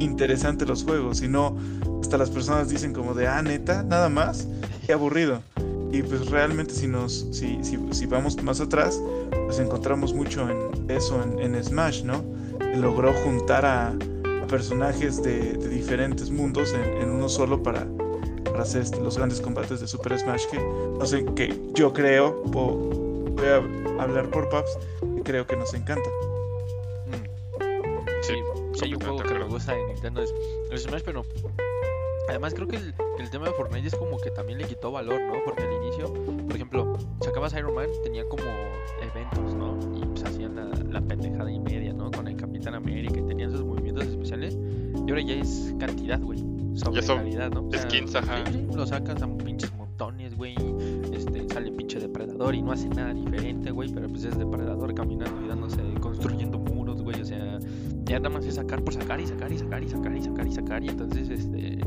interesante los juegos. Si no, hasta las personas dicen como de, ah, neta, nada más. Qué aburrido. Y pues realmente si nos, si, si, si vamos más atrás, pues encontramos mucho en eso en, en Smash, ¿no? Que logró juntar a, a personajes de, de diferentes mundos en, en uno solo para, para hacer los grandes combates de Super Smash que, no sé, que yo creo, o voy a hablar por Paps, que creo que nos encanta. Si hay un juego que me gusta de Nintendo es el Smash, pero Además creo que el, el tema de Fortnite es como que también le quitó valor, ¿no? Porque al inicio, por ejemplo, sacabas Iron Man, tenía como eventos, ¿no? Y pues hacían la, la pendejada y media, ¿no? Con el Capitán América y tenían sus movimientos especiales. Y ahora ya es cantidad, güey. Sobre son calidad, ¿no? O sea, skins, ajá. sí, lo sacas a pinches montones, güey. Este, sale pinche depredador y no hace nada diferente, güey. Pero pues es depredador caminando y dándose, construyendo ya nada más es sacar por sacar y sacar y sacar y sacar y sacar y sacar. Y entonces, este,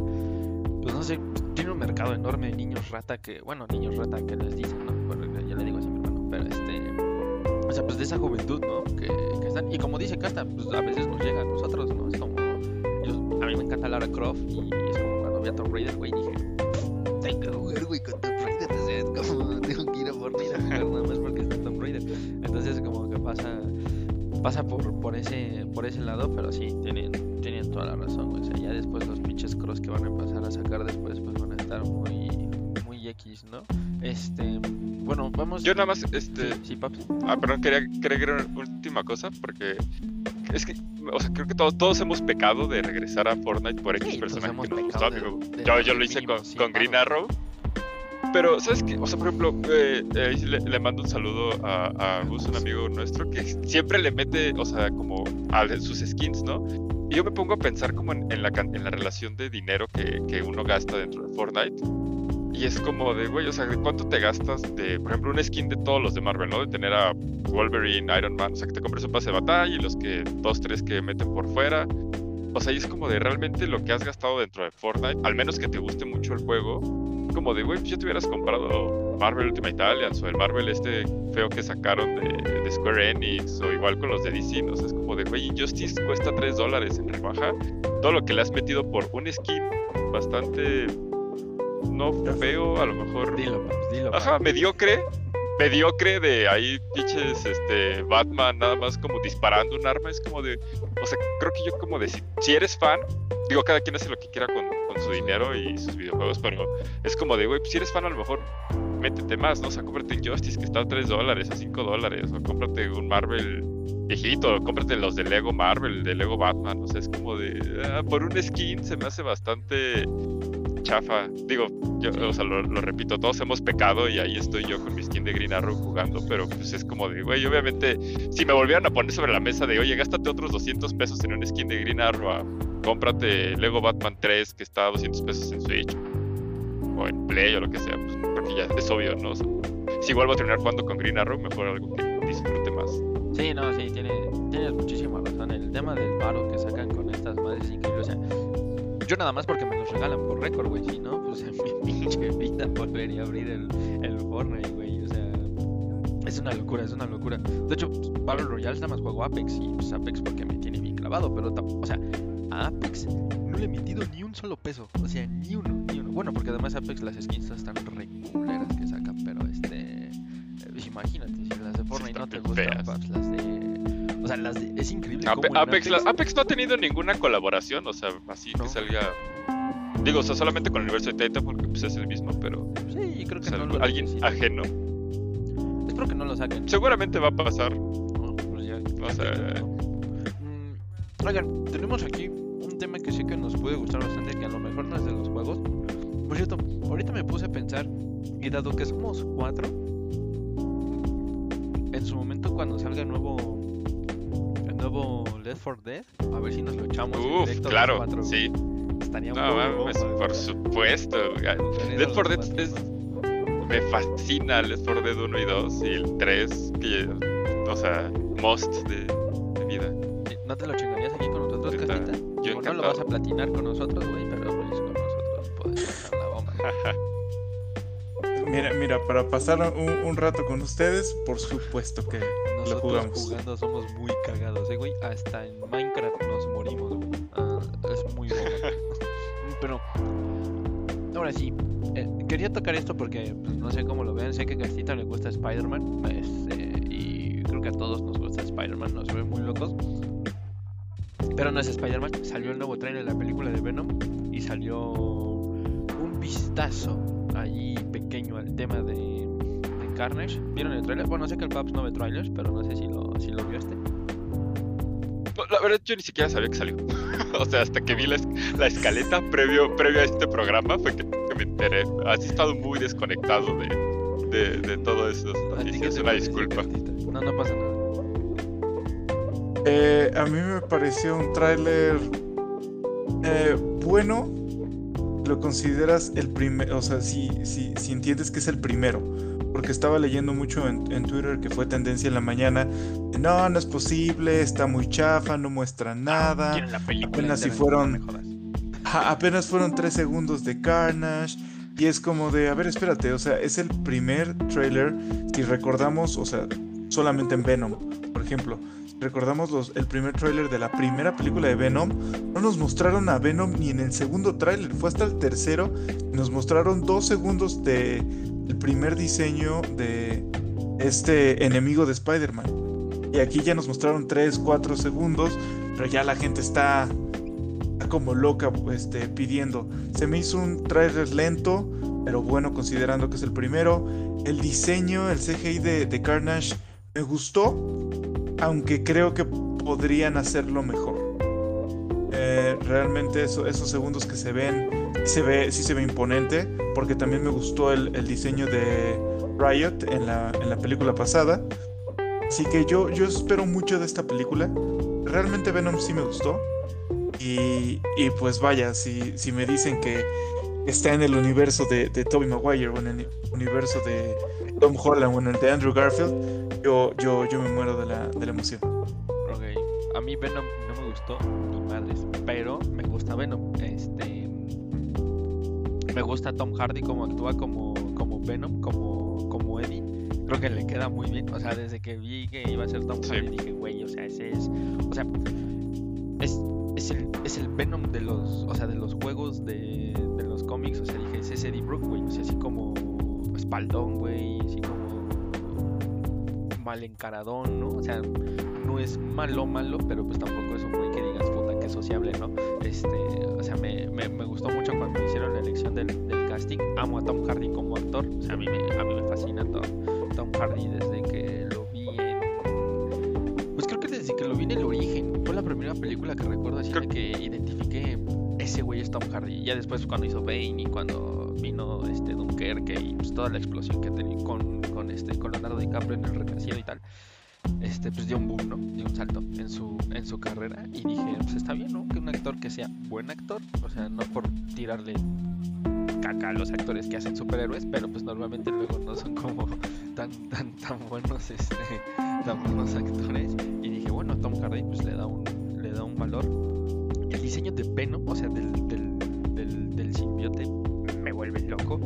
pues no sé, tiene un mercado enorme de niños rata que, bueno, niños rata que les dicen, ¿no? Bueno, yo le digo a mi hermano, pero este, o sea, pues de esa juventud, ¿no? Que, que están, y como dice Casta, pues a veces nos llega a nosotros, ¿no? Es como, yo, a mí me encanta Lara Croft y es como cuando vi a Tomb Raider, güey, dije, tengo que güey, con Tomb Raider, es como, pasa por, por ese, por ese lado, pero sí, tienen, tienen toda la razón, güey. O sea, ya después los pinches cross que van a empezar a sacar después, pues van a estar muy, muy X, ¿no? Este, bueno, vamos. Yo nada más, este. Sí, sí, paps. Ah, perdón, quería, quería agregar una última cosa, porque es que, o sea, creo que todos, todos hemos pecado de regresar a Fortnite por X Sí, personaje que nos gustó, de- amigo. de Yo, yo lo hice con, con Green. Arrow. Pero, ¿sabes qué? O sea, por ejemplo, eh, le, mando un saludo a, a Gus, un amigo nuestro, que siempre le mete, o sea, como a sus skins, ¿no? Y yo me pongo a pensar como en, la, en la relación de dinero que, que uno gasta dentro de Fortnite. Y es como de, güey, o sea, ¿de cuánto te gastas de, por ejemplo, un skin de todos los de Marvel, ¿no? De tener a Wolverine, Iron Man, o sea, que te compres un pase de batalla y los que, dos, tres que meten por fuera. O sea, y es como de realmente lo que has gastado dentro de Fortnite, al menos que te guste mucho el juego, como de, güey, pues ya te hubieras comprado Marvel Ultimate Alliance o el Marvel este feo que sacaron de, de Square Enix o igual con los de DC, ¿no? O sea, es como de, güey, Injustice cuesta 3 dólares en rebaja. Todo lo que le has metido por un skin bastante no feo, a lo mejor Dilo, dilo. Ajá, mediocre. Mediocre de ahí pinches este Batman nada más como disparando un arma. Es como de. O sea, creo que yo como de si, eres fan, digo, cada quien hace lo que quiera con, con su dinero y sus videojuegos, pero es como de, güey, pues si eres fan a lo mejor métete más, ¿no? O sea, cómprate Injustice que está a 3 dólares, a 5 dólares, o cómprate un Marvel viejito, cómprate los de Lego Marvel, de Lego Batman, o sea, es como de, ah, por un skin se me hace bastante chafa. Digo, yo, o sea, lo, lo repito, todos hemos pecado y ahí estoy yo con mi skin de Green Arrow jugando, pero pues es como de, güey, obviamente, si me volvieran a poner sobre la mesa de, oye, gástate otros 200 pesos en un skin de Green Arrow, ah, cómprate Lego Batman 3 que está a 200 pesos en Switch, o en Play o lo que sea, pues creo que ya es obvio, ¿no? O sea, si vuelvo a terminar jugando con Green Arrow, mejor algo que disfrute más. Sí, no, sí, tiene, tienes muchísima razón. El tema del paro que sacan con estas madres es increíble. O sea, yo nada más porque me los regalan por récord, güey. Si no, pues en mi pinche vida volvería a abrir el, el Fortnite, güey. O sea, es una locura, es una locura. De hecho, Battle Royale nada más juego Apex y pues Apex porque me tiene bien clavado. Pero, o sea, a Apex no le he metido ni un solo peso. O sea, ni uno, ni uno. Bueno, porque además Apex las skins están re culeras que sacan, pero este. eh, Imagínate, si las de Fortnite no te gustan, paps, las de. O sea, las de. Es increíble. Ape- cómo en Apex, la- Apex no ha tenido ninguna colaboración, o sea, así No. que salga. Digo, o sea, solamente con el universo de Titan porque pues, es el mismo, pero Sí, creo o que sea, no lo alguien ajeno. Espero que no lo saquen. Seguramente va a pasar. No, pues ya. O sea, Mm, Oigan, tenemos aquí un tema que sé que nos puede gustar bastante, que a lo mejor no es de los juegos. Por cierto, ahorita me puse a pensar, y dado que somos cuatro, en su momento cuando salga el nuevo, nuevo Left 4 Dead, a ver si nos lo echamos uff, directo claro, cuatro. sí. Estaría No, mames, bomba, por supuesto. Left los 4 Dead es. Me fascina Left 4 Dead 1 y 2 y el 3, que. O sea, most de, de vida. ¿No te lo chingarías aquí con nosotros, Neta, Castita? yo no lo vas a platinar con nosotros, güey, pero pues con nosotros puedes la bomba. Mira, mira, para pasar un, un rato con ustedes, por supuesto que Nosotros jugamos. jugando somos muy cagados, eh, güey. Hasta en Minecraft nos morimos, güey. Ah, es muy bomba. Pero, ahora sí, eh, quería tocar esto porque pues, no sé cómo lo vean. Sé que a Castita le gusta Spider-Man. este, y creo que a todos nos gusta Spider-Man, nos ve muy locos. Pero no es Spider-Man. Salió el nuevo trailer de la película de Venom. Y salió un vistazo allí pequeño al tema de, de Carnage. ¿Vieron el trailer? Bueno, sé que el Paps no ve trailers, pero no sé si lo, si lo vio este. la verdad, yo ni siquiera sabía que salió. o sea, hasta que vi la, la escaleta previo, previo a este programa fue que, me enteré. Has estado muy desconectado de, de, de todo eso. Es una disculpa. No, no pasa nada. Eh, a mí me pareció un tráiler eh, bueno. Lo consideras el primer, o sea, si, si, si entiendes que es el primero porque estaba leyendo mucho en, Twitter que fue tendencia en la mañana. No, no es posible, está muy chafa, no muestra nada. apenas si fueron. apenas fueron tres segundos de Carnage. Y es como de, a ver, espérate, o sea, es el primer trailer, si recordamos, o sea, solamente en Venom, por ejemplo, recordamos el primer trailer de la primera película de Venom, no nos mostraron a Venom ni en el segundo trailer, fue hasta el tercero, nos mostraron dos segundos de, el primer diseño de este enemigo de Spider-Man. Y aquí ya nos mostraron 3, 4 segundos, pero ya la gente está, como loca este, pidiendo. Se me hizo un trailer lento, pero bueno considerando que es el primero. El diseño, el CGI de, Carnage me gustó, aunque creo que podrían hacerlo mejor. Eh, realmente esos segundos que se ven, se ve, sí se ve imponente porque también me gustó el, diseño de Riot en la, en la, película pasada. Así que yo, yo espero mucho de esta película. Realmente Venom sí me gustó. Y, y pues vaya, si, si, me dicen que está en el universo de, de Tobey Maguire o en el universo de Tom Holland o en el de Andrew Garfield, yo, yo, yo me muero de la, de la emoción. Ok, a mí Venom no me gustó, ni madres, pero me gusta Venom. Este, me gusta Tom Hardy como actúa como, como Venom, como, como Eddie. Creo que le queda muy bien. O sea, desde que vi que iba a ser Tom Hardy, dije, güey, o sea, ese es. O sea, es, es, el, es el Venom de los, o sea, de los juegos de, de los cómics. O sea, dije, es ese Eddie Brooke, güey. O sea, así como espaldón, güey. Así como mal encaradón, ¿no? O sea, no es malo, malo, pero pues tampoco es un güey que digas, puta, que sociable, ¿no? Este, o sea, me, me, me gustó mucho cuando hicieron la elección del, del, casting. Amo a Tom Hardy como actor, o sea, a mí me, a mí me fascina Tom, Tom Hardy desde que lo vi en... Pues creo que desde que lo vi en El Origen, fue la primera película que recuerdo así que identifiqué ese güey es Tom Hardy. Ya después cuando hizo Bane y cuando vino este Dunkerque y pues toda la explosión que tenía con, con, este, con Leonardo DiCaprio en el renacido y tal este, pues dio un boom, ¿no? Dio un salto en su, en su carrera y dije, pues está bien, ¿no? Que un actor que sea buen actor, o sea, no por tirarle caca a los actores que hacen superhéroes, pero pues normalmente luego no son como tan, tan, tan buenos, este, tan buenos actores. Y dije, bueno, Tom Hardy pues le da un, le da un valor. El diseño de Venom, o sea, del, del, del, del simbiote, me vuelve loco.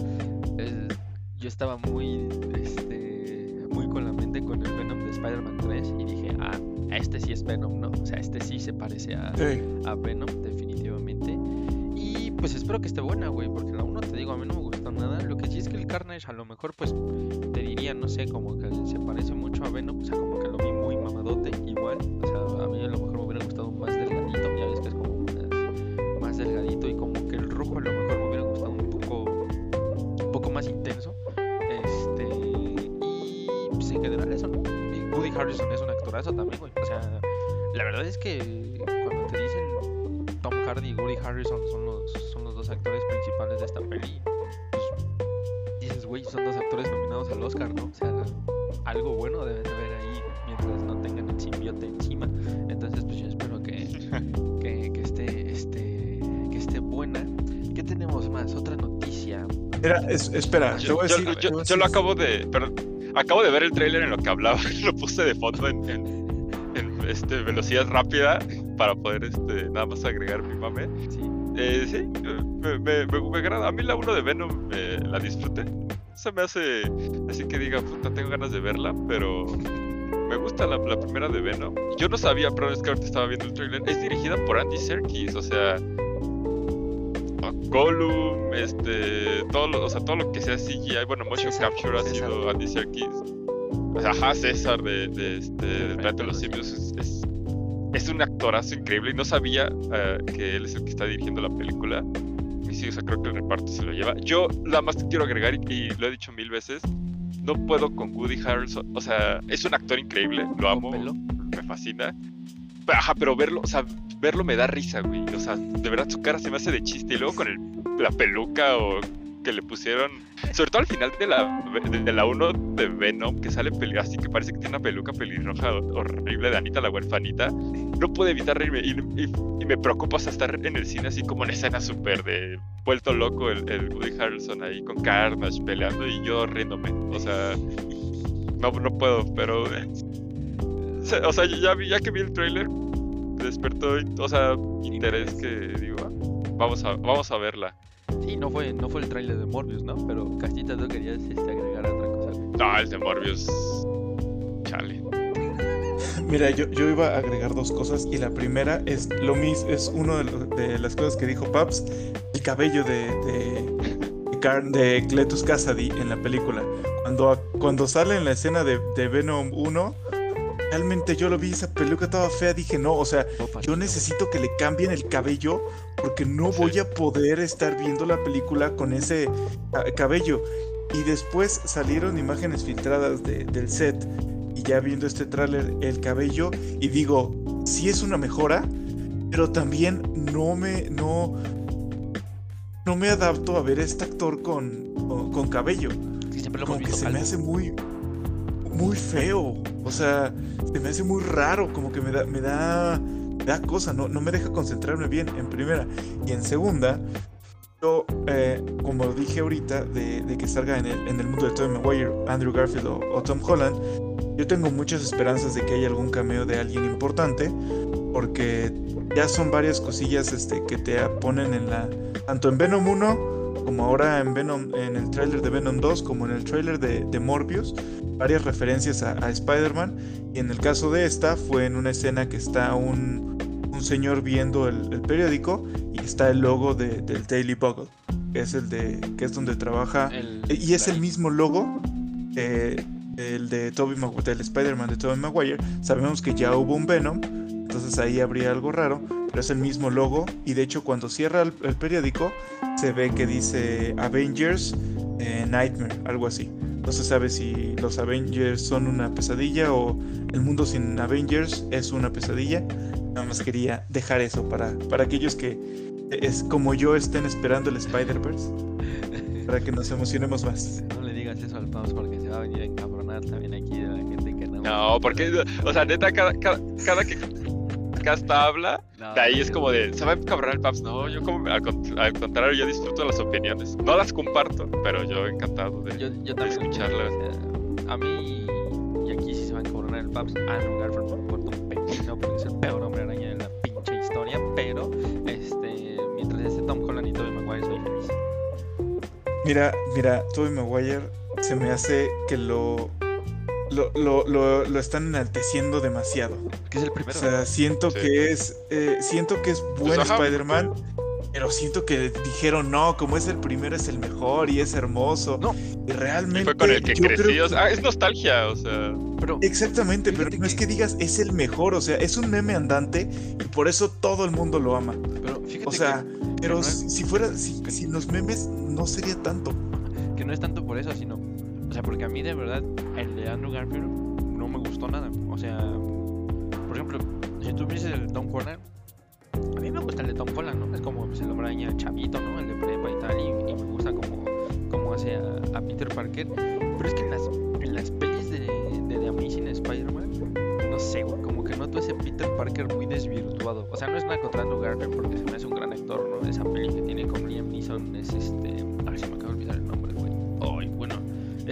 yo estaba muy, este, muy con la mente con el Venom Spider-Man 3 y dije, ah, este sí es Venom, ¿no? O sea, este sí se parece a, a Venom, definitivamente. Y pues espero que esté buena, güey, porque la 1 te digo, a mí no me gustó nada. Lo que sí es que el Carnage a lo mejor, pues, te diría, no sé, como que se parece mucho a Venom, o sea, como que lo vi muy mamadote, igual. O sea, a mí a lo mejor más intenso. Este, y pues en general eso, ¿no? Woody Harrison es un actorazo también, güey. O sea, la verdad es que cuando te dicen Tom Hardy y Woody Harrison son los, son los dos actores principales de esta peli, pues dices, güey, son dos actores nominados al Oscar, ¿no? O sea, algo bueno deben de ver ahí mientras no tengan el simbiote encima. Entonces, pues yo espero que, que, que esté, este, que esté buena. ¿Qué tenemos más? Otra noticia. Era, espera, yo, voy a decir, yo, yo, lo acabo de. Perdón, acabo de ver el tráiler en lo que hablaba, lo puse de foto en, en, este, velocidad rápida para poder este, nada más agregar mi mame. Sí, eh, sí me, me, me, agrada. A mí la 1 de Venom eh, la disfruté. Se me hace así que diga, puta, tengo ganas de verla, pero me gusta la, la primera de Venom. Yo no sabía, pero es que ahorita estaba viendo el trailer. Es dirigida por Andy Serkis, o sea, Gollum, este, todo lo, o sea, todo lo que sea CGI, bueno, motion capture ha sido Andy Serkis. O sea, ajá, César de, de, este, de de los Simios es, es, un actorazo increíble y no sabía uh, que él es el que está dirigiendo la película. Y sí, o sea, creo que el reparto se lo lleva. Yo nada más te quiero agregar, y, lo he dicho mil veces, no puedo con Woody Harrelson. O sea, es un actor increíble, lo amo, me fascina. Ajá, pero verlo, o sea, verlo me da risa, güey. O sea, de verdad su cara se me hace de chiste. Y luego con el, la peluca o que le pusieron, sobre todo al final de la de, la 1 de Venom, que sale peli así que parece que tiene una peluca pelirroja horrible de Anita la huerfanita, no puedo evitar reírme y, me preocupa hasta estar en el cine así como en escena súper de vuelto loco el, el, Woody Harrelson ahí con Carnage peleando y yo riéndome, o sea, no, no puedo, pero... Eh, o sea, ya, ya que vi el trailer, despertó, o sea, interés que digo, ah, vamos a, vamos a verla. Sí, no fue, no fue el trailer de Morbius, ¿no? Pero Castita, tú querías este, agregar otra cosa. No, el de Morbius. Chale. Mira, yo, yo iba a agregar dos cosas y la primera es lo mismo, es una de, las cosas que dijo Paps, el cabello de, de, de Cletus Cassidy en la película. Cuando, cuando sale en la escena de, de Venom 1, realmente yo lo vi, esa peluca estaba fea, dije, no, o sea, yo necesito que le cambien el cabello porque no voy a poder estar viendo la película con ese cabello. Y después salieron imágenes filtradas del set y ya viendo este tráiler, el cabello, y digo, sí es una mejora, pero también no me, no, no me adapto a ver a este actor con, con, cabello. Como que se me hace muy, muy feo. O sea, se me hace muy raro, como que me da, me da, da cosa, no, no me deja concentrarme bien en primera. Y en segunda, yo, eh, como dije ahorita, de, que salga en el, en el, mundo de Tom Maguire, Andrew Garfield o, Tom Holland, yo tengo muchas esperanzas de que haya algún cameo de alguien importante, porque ya son varias cosillas este, que te ponen en la. tanto en Venom 1 como ahora en Venom, en el trailer de Venom 2, como en el trailer de, Morbius, varias referencias a, Spider-Man. Y en el caso de esta, fue en una escena que está un, un señor viendo el, periódico y está el logo de, del Daily Bugle, que es el de que es donde trabaja y es el mismo logo eh, el de Toby del Spider-Man de Tobey Maguire. Sabemos que ya hubo un Venom, entonces ahí habría algo raro, pero es el mismo logo y de hecho cuando cierra el, periódico se ve que dice Avengers eh, Nightmare, algo así. No se sabe si los Avengers son una pesadilla o el mundo sin Avengers es una pesadilla. Nada más quería dejar eso para, para aquellos que es como yo estén esperando el Spider-Verse. para que nos emocionemos más. No le digas eso al Paus porque se va a venir a encabronar también aquí de la gente que no. No, porque, o sea, neta, cada, cada que hasta habla, de ahí es como de, se va a encabronar el Paps. No, yo como, al, contrario, yo disfruto las opiniones. No las comparto, pero yo encantado de, yo, yo también, escucharlas. a mí, y aquí sí se va a encabronar el Paps, Andrew Garfield me importa un pepino porque es el peor hombre araña de la pinche historia, pero este, mientras esté Tom Holland y Tobey Maguire soy feliz. Mira, mira, Tobey Maguire se me hace que lo lo, lo, lo, están enalteciendo demasiado. Que es el primero. O sea, siento que es eh, siento que es buen pues, Spider-Man, pero siento que dijeron, no, como es el primero es el mejor y es hermoso. No. Y realmente. fue con el que crecí. ah, es nostalgia, o sea. Pero, Exactamente, pero no es que digas es el mejor, o sea, es un meme andante y por eso todo el mundo lo ama. Pero fíjate o sea, pero si, fuera, si, si los memes no sería tanto. Que no es tanto por eso, sino sea, porque a mí de verdad el de Andrew Garfield no me gustó nada. O sea, por ejemplo, si tú dices el Tom Holland, a mí me gusta el de Tom Holland, ¿no? Es como pues, el hombre araña chavito, ¿no? El de prepa y tal, y, me gusta como, como hace a, Peter Parker. Pero es que en las, en las pelis de, de Amazing Spider-Man, no sé, como que noto ese Peter Parker muy desvirtuado. O sea, no es nada contra Andrew Garfield porque se me hace un gran actor, ¿no? Esa peli que tiene con Liam Neeson es este. A ver si me acabo de olvidar el nombre, güey.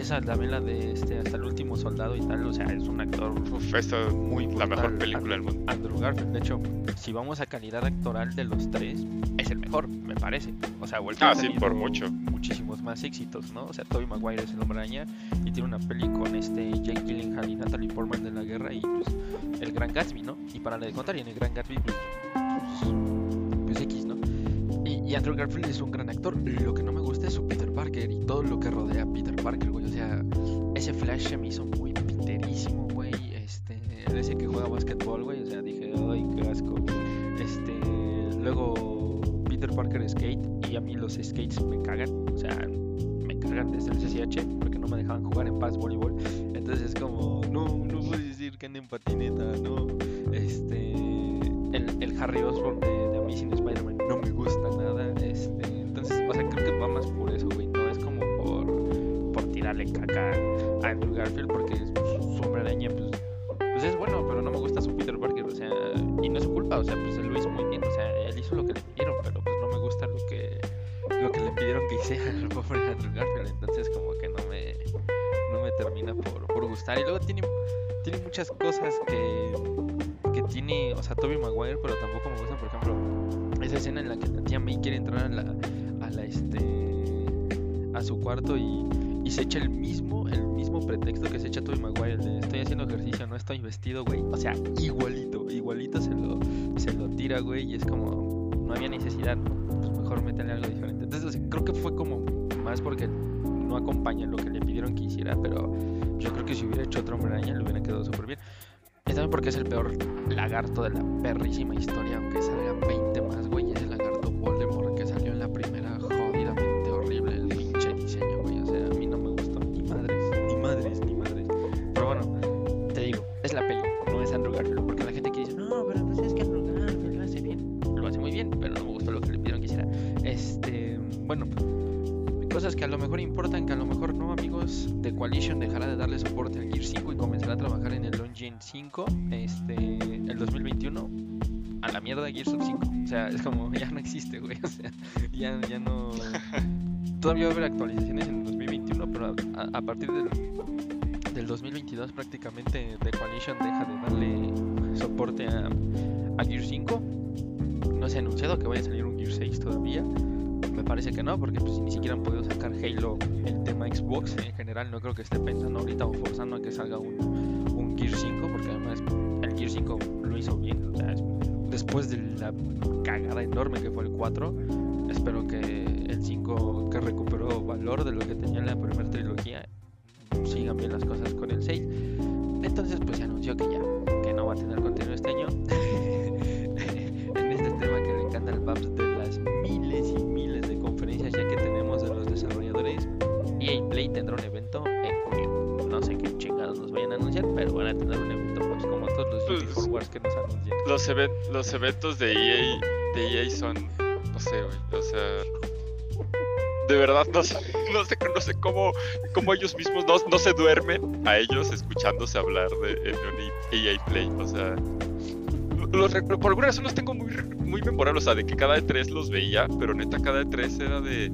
Esa también la de este hasta el último soldado y tal, o sea, es un actor muy la mejor película del mundo. Andrew Garfield, de hecho, si vamos a calidad actoral de los tres, es el mejor, me parece. O sea, vuelve ah, sí, por mucho. Muchísimos más éxitos, ¿no? O sea, Tobey Maguire es el hombre araña y tiene una peli con este Jake Gyllenhaal y Natalie Portman de la guerra y pues el Gran Gatsby, ¿no? Y para la de contar, y en el Gran Gatsby pues, pues X, ¿no? Y, Andrew Garfield es un gran actor. Lo que no me gusta es su Peter Parker y todo lo que rodea a Peter Parker, güey. O sea, ese Flash se me hizo muy piterísimo, güey. Este, ese que juega básquetbol, güey. O sea, dije, ay, qué asco. Este, luego Peter Parker skate y a mí los skates me cagan. O sea, me cagan desde el CCH porque no me dejaban jugar en paz voleibol. Entonces es como, no, no puedes decir que anden en patineta, no. Este el, el Harry Osborn de, de Amazing Spider-Man no me gusta nada. A Andrew Garfield porque su, su hombre araña, pues, pues es bueno, pero no me gusta su Peter Parker, o sea, y no es su culpa, o sea, pues él lo hizo muy bien, o sea, él hizo lo que le pidieron, pero pues no me gusta lo que lo que le pidieron que hiciera al pobre Andrew Garfield, entonces como que no me no me termina por, por gustar. Y luego tiene tiene muchas cosas que que tiene, o sea, Tobey Maguire, pero tampoco me gusta, por ejemplo, esa escena en la que la tía May quiere entrar a la a la este a su cuarto y se echa el mismo el mismo pretexto que se echa Tobey Maguire de estoy haciendo ejercicio, no estoy vestido, güey. O sea, igualito, igualito se lo se lo tira, güey, y es como no había necesidad. Pues mejor métele algo diferente. Entonces, creo que fue como más porque no acompaña lo que le pidieron que hiciera, pero yo creo que si hubiera hecho otro hombre le hubiera quedado súper bien. Y también porque es el peor lagarto de la perrísima historia, aunque salgan 20 más, güey. Coalition dejará de darle soporte al Gear 5 y comenzará a trabajar en el Engine 5 este, el 2021. A la mierda Gears of 5. O sea, es como, ya no existe, güey. O sea, ya, ya no. Todavía va a haber actualizaciones en el 2021, pero a, a- a partir del, del 2022 prácticamente The Coalition deja de darle soporte a, a Gear 5. No se ha anunciado que vaya a salir un Gear 6 todavía. Parece que no, porque pues, ni siquiera han podido sacar Halo el tema Xbox en general. No creo que esté pensando ahorita o forzando a que salga un, un Gear 5, porque además el Gear 5 lo hizo bien. O sea, es- después de la cagada enorme que fue el 4, espero que el 5 que recuperó valor de lo que tenía en la primera trilogía sigan bien las cosas con el 6. Entonces, pues se anunció que ya, que no va a tener contenido este año. Pues- Forwards que nos anuncian. Los, even- los eventos de EA, de EA son, no sé, güey, o sea, de verdad no sé, no sé, no sé cómo, cómo ellos mismos no, no se duermen a ellos escuchándose hablar de un EA Play, o sea, los, por alguna razón los tengo muy, muy memorables, o sea, de que cada E3 los veía, pero neta cada E3 era de,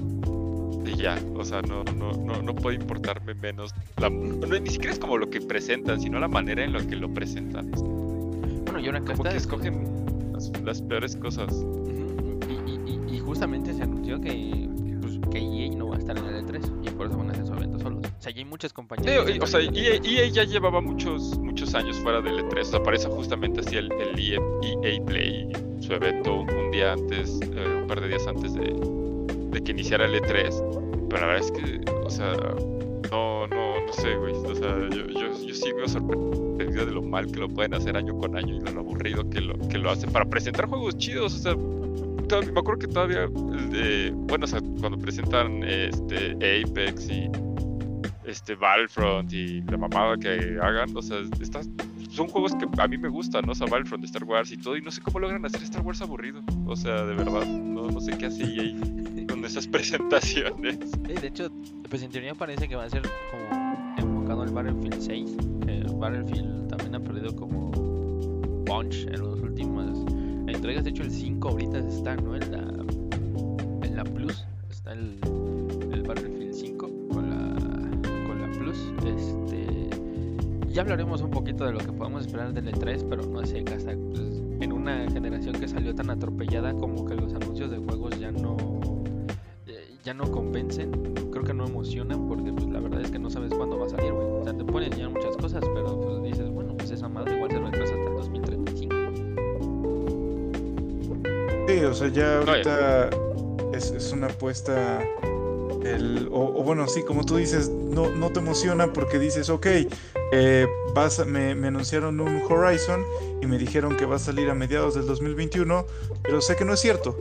de ya, o sea, no, no, no, no puede importarme menos, la, no, ni siquiera es como lo que presentan, sino la manera en la que lo presentan. Bueno, y ahora Como que escogen las, las peores cosas. Y, y- y- y justamente se anunció que, pues, que EA no va a estar en el E3 y por eso van a hacer su evento solos. O sea, ya hay muchas compañías. Sí, y- ya o sea, EA, E3. EA ya llevaba muchos, muchos años fuera del E3. O sea, para eso justamente hacía el, el EA, EA Play su evento un día antes, eh, un par de días antes de, de que iniciara el E3. Pero la verdad es que, o sea, no, no, no sé, güey. O sea, yo, yo, yo sigo sorprendido de lo mal que lo pueden hacer año con año y de lo aburrido que lo, que lo hacen para presentar juegos chidos. O sea, todavía- me acuerdo que todavía, el de, bueno, o sea, cuando presentan este Apex y este Battlefront y la mamada que hagan, o sea, estas son juegos que a mí me gustan, ¿no? O sea, Battlefront, Star Wars y todo, y no sé cómo logran hacer Star Wars aburrido. O sea, de verdad, no, no sé qué hace EA con esas presentaciones. Sí, de hecho, pues en teoría parece que va a ser como enfocado al Battlefield 6. que Battlefield también ha perdido como punch en las últimas entregas. De hecho, el 5 ahorita está, ¿no? En la, en la Plus. Está el, el Battlefield 5 con la, con la Plus. Este, ya hablaremos un poquito de lo que podemos esperar del E3, pero no sé, hasta pues, en una generación que salió tan atropellada como que los anuncios de juegos ya no ya no convencen, creo que no emocionan porque pues la verdad es que no sabes cuándo va a salir, güey. O sea, te pueden enseñar muchas cosas, pero pues dices, bueno, pues esa madre igual se retrasa hasta el 2035. Sí, o sea, ya No, ahorita es, es una apuesta. El, o, o bueno, sí, como tú dices, no, no te emociona porque dices, ok, eh, me, anunciaron un Horizon y me dijeron que va a salir a mediados del 2021, pero sé que no es cierto.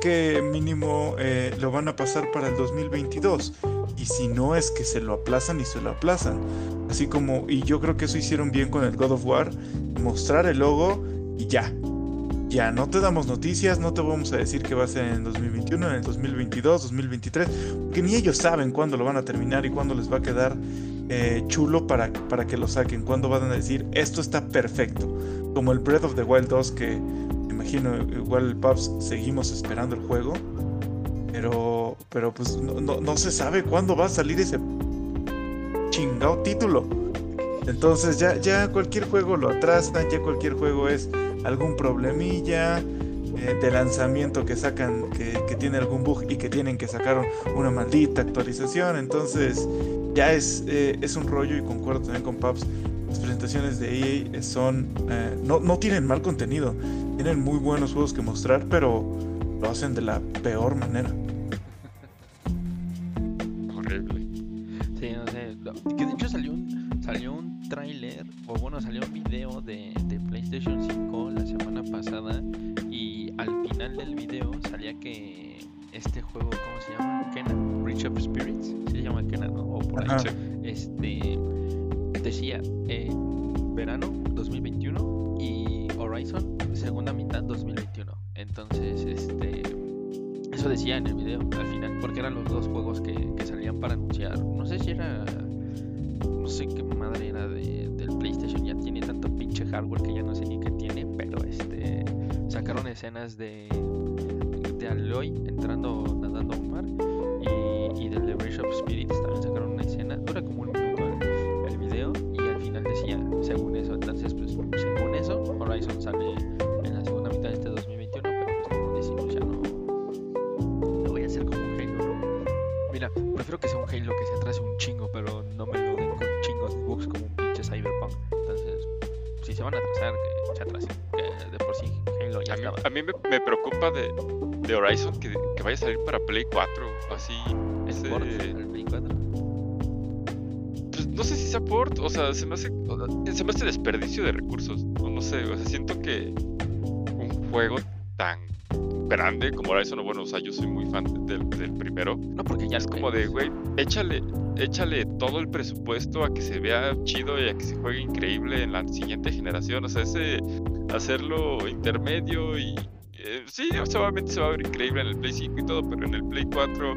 Que mínimo eh, lo van a pasar para el 2022. Y si no es que se lo aplazan y se lo aplazan. Así como, y yo creo que eso hicieron bien con el God of War, mostrar el logo y ya. Ya no te damos noticias, no te vamos a decir que va a ser en 2021, en el 2022, 2023, porque ni ellos saben cuándo lo van a terminar y cuándo les va a quedar eh, chulo para, para que lo saquen, cuándo van a decir esto está perfecto, como el Breath of the Wild 2 que me imagino igual Paps seguimos esperando el juego, pero, pero pues no, no, no se sabe cuándo va a salir ese chingado título. Entonces ya, ya cualquier juego lo atrasan, ya cualquier juego es algún problemilla eh, de lanzamiento que sacan, que, que, tiene algún bug y que tienen que sacar una maldita actualización. Entonces ya es, eh, es un rollo y concuerdo también con Paps. Las presentaciones de EA son, eh, no, no tienen mal contenido, tienen muy buenos juegos que mostrar, pero lo hacen de la peor manera. Horrible. Sí, no sé. Que de hecho salió un, salió un tráiler, o bueno, salió un video de, de PlayStation 5 la semana pasada. Y al final del video salía que este juego, ¿cómo se llama? Kenan, Reach of Spirits. ¿Sí se llama Kenan, ¿no? O por ahí. Este decía eh, verano 2021 y Horizon segunda mitad 2021. Entonces, este eso decía en el video al final, porque eran los dos juegos que, que salían para anunciar. No sé si era no sé qué madre era de, del PlayStation, ya tiene tanto pinche hardware que ya no sé ni qué tiene, pero este sacaron escenas de de Aloy entrando nadando a un mar y, y del The Bridge of Spirits también sacaron una escena, dura como un minuto el, el video y al final decía, según eso, entonces pues según eso, Horizon sale en la segunda mitad de este 2021, pero pues como decimos ya no, no voy a hacer como un Halo. Mira, prefiero que sea un Halo que se atrase un chingo, pero no me lo se van a atrasar, que se atrasen. Que de por sí Halo ya A mí, a mí me, me preocupa de, de Horizon que, que vaya a salir para Play 4 o así. El ese- Play 4. pues, no sé si sea port, o sea, se me hace, se me hace desperdicio de recursos. O no sé, o sea, siento que un juego tan grande como Horizon, o bueno, o sea, yo soy muy fan del, del primero. No, porque ya Es como de, güey, échale, échale todo el presupuesto a que se vea chido y a que se juegue increíble en la siguiente generación. O sea, ese hacerlo intermedio y eh, sí, o obviamente se va a ver increíble en el Play 5 y todo, pero en el Play 4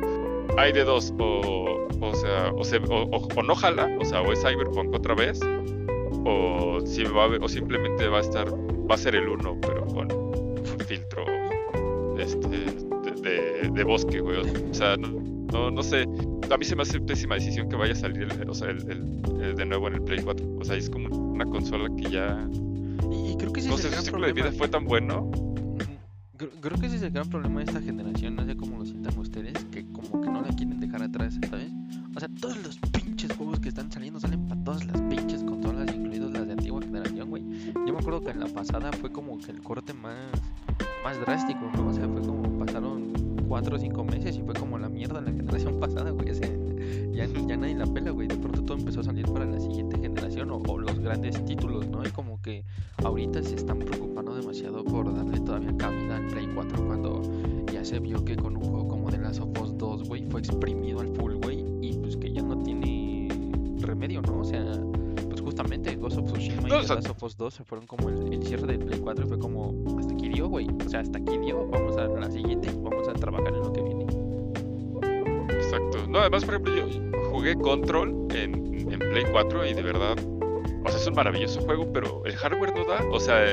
hay de dos, o, o sea, o, se- o- no jala, o sea, o es Cyberpunk otra vez, o, si va a o simplemente va a estar, va a ser el 1, pero con filtro este, de, de- de bosque, güey. O sea, no, no, no sé. A mí se me hace pésima decisión que vaya a salir el, o sea, el, el- el de nuevo en el Play 4. O sea, es como una consola que ya. Y, creo que ese No sé, el su ciclo de problema. vida fue tan bueno. Creo, creo que ese es el gran problema de esta generación, no sé cómo lo sientan ustedes, que como que no la quieren dejar atrás, ¿sabes? O sea, todos los pinches juegos que están saliendo salen para todas las pinches consolas, incluidos las de antigua generación, güey. Yo me acuerdo que en la pasada fue como que el corte más, más drástico, ¿no? O sea, fue como pasaron 4 o 5 meses y fue como la mierda en la generación pasada, güey. O sea, ya, ya nadie la pela, güey. De pronto todo empezó a salir para la siguiente generación o, o los grandes títulos, ¿no? Y como que ahorita se están preocupando demasiado por darle todavía cabida al Play 4 cuando ya se vio que con un juego como The Last of Us 2, güey, fue exprimido al full, güey, y pues que ya no tiene remedio, ¿no? O sea, pues justamente Ghost of Tsushima y The Last of Us 2 se fueron como el, el cierre del Play 4 y fue como, hasta O sea, hasta aquí dio, vamos a la siguiente vamos a trabajar en lo que viene. Exacto. No, además, por ejemplo, yo jugué Control en, en Play 4 y de verdad. O sea, es un maravilloso juego, pero el hardware no da. O sea,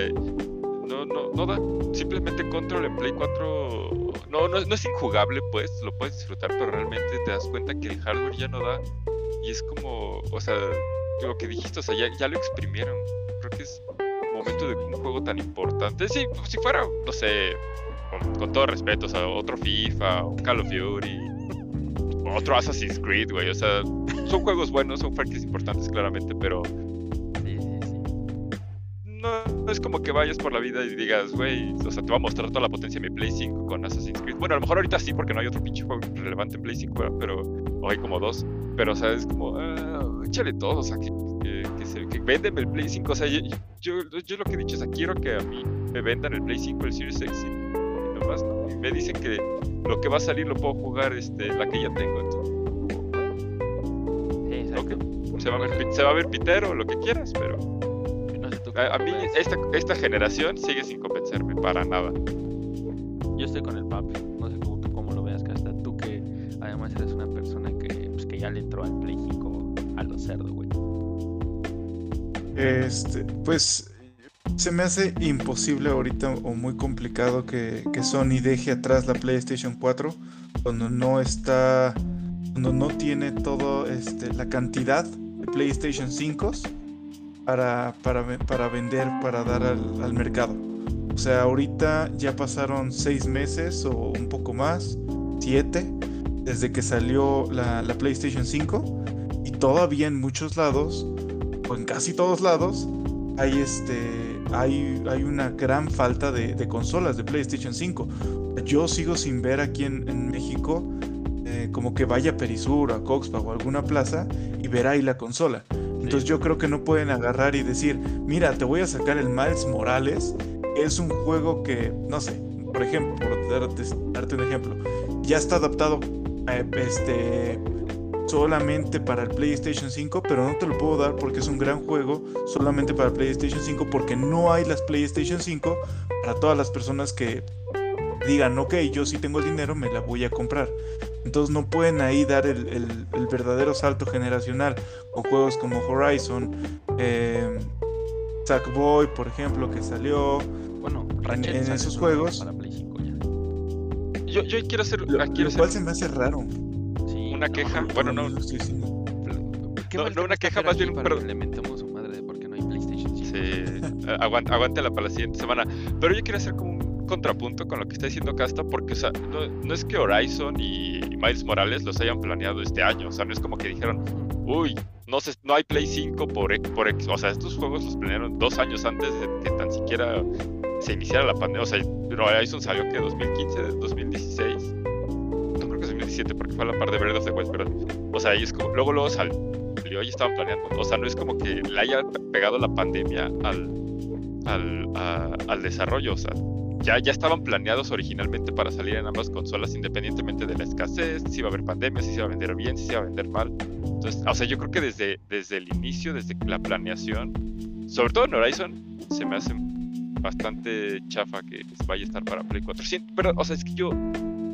no, no, no da. Simplemente Control en Play 4 no, no, no es injugable, pues, lo puedes disfrutar, pero realmente te das cuenta que el hardware ya no da. Y es como, o sea, lo que dijiste, o sea, ya, ya lo exprimieron. Creo que es momento de un juego tan importante. Sí, si fuera, no sé, con, todo respeto, o sea, otro FIFA, o Call of Duty, otro Assassin's Creed, güey. O sea, son juegos buenos, son franquicias importantes, claramente, pero sí. no, es como que vayas por la vida y digas, güey, o sea, te va a mostrar toda la potencia de mi Play 5 con Assassin's Creed. Bueno, a lo mejor ahorita sí, porque no hay otro pinche juego relevante en Play 5, ¿verdad? pero o hay como dos. Pero, o sea, es como, ah, échale todo, o sea, que, que, que, se- que véndeme el Play 5. O sea, yo, yo, yo lo que he dicho, sea, quiero que a mí me vendan el Play 5, el Series X, y, nomás, ¿no? Y me dicen que lo que va a salir lo puedo jugar, este, la que ya tengo. Entonces, Sí, se va a ver, se va a ver pitero, lo que quieras, pero No tú a, mí esta, esta generación sigue sin convencerme para nada. Yo estoy con el PAP, no sé cómo, cómo lo veas, Casta. Tú que además eres una persona que, pues, que ya le entró al Play 5 a los cerdos, güey. Este, pues se me hace imposible ahorita o muy complicado que, que, Sony deje atrás la PlayStation 4 cuando no está, cuando no tiene todo este, la cantidad de PlayStation 5 para, para, para vender, para dar al, mercado. O sea, ahorita ya pasaron seis meses o un poco más, siete, desde que salió la, la PlayStation 5 y todavía en muchos lados, o en casi todos lados, hay este hay, hay una gran falta de, de, consolas de PlayStation 5. Yo sigo sin ver aquí en, en México eh, como que vaya a Perisur, a Coxpa o alguna plaza y ver ahí la consola. Entonces yo creo que no pueden agarrar y decir, mira, te voy a sacar el Miles Morales. Es un juego que, no sé, por ejemplo, por darte, darte un ejemplo, ya está adaptado eh, este, solamente para el PlayStation 5, pero no te lo puedo dar porque es un gran juego solamente para el PlayStation 5 porque no hay las PlayStation 5 para todas las personas que digan, ok, yo sí tengo el dinero, me la voy a comprar. Entonces no pueden ahí dar el, el, el verdadero salto generacional con juegos como Horizon, eh, Sackboy, por ejemplo, que salió. Bueno, en, en esos juegos. Para Play 5 ya. Yo, yo quiero hacer. Lo, quiero lo cual se me hace raro. Una queja. bueno, no. Sí, sí. No, no una queja, más bien. Pero... Le mentamos su madre de por qué no hay PlayStation 5. Sí, aguante, aguántela para la siguiente semana. Pero yo quiero hacer como un contrapunto con lo que está diciendo Casta, porque, o sea, no, no es que Horizon y Miles Morales los hayan planeado este año. O sea, no es como que dijeron, uy, no, se, no hay Play 5 por, por O sea, estos juegos los planearon dos años antes de que tan siquiera se iniciara la pandemia. O sea, Horizon salió que 2015, 2016. No creo que 2017 porque fue a la par de the Wild, pero. O sea, es como. Luego, luego salió y estaban planeando. O sea, no es como que le haya pegado la pandemia al, al, a, al desarrollo. O sea, ya, ya estaban planeados originalmente para salir en ambas consolas independientemente de la escasez, si iba a haber pandemia, si se iba a vender bien, si se iba a vender mal. Entonces, o sea, yo creo que desde, desde el inicio, desde la planeación, sobre todo en Horizon, se me hace bastante chafa que vaya a estar para Play 4. Pero, o sea, es que yo,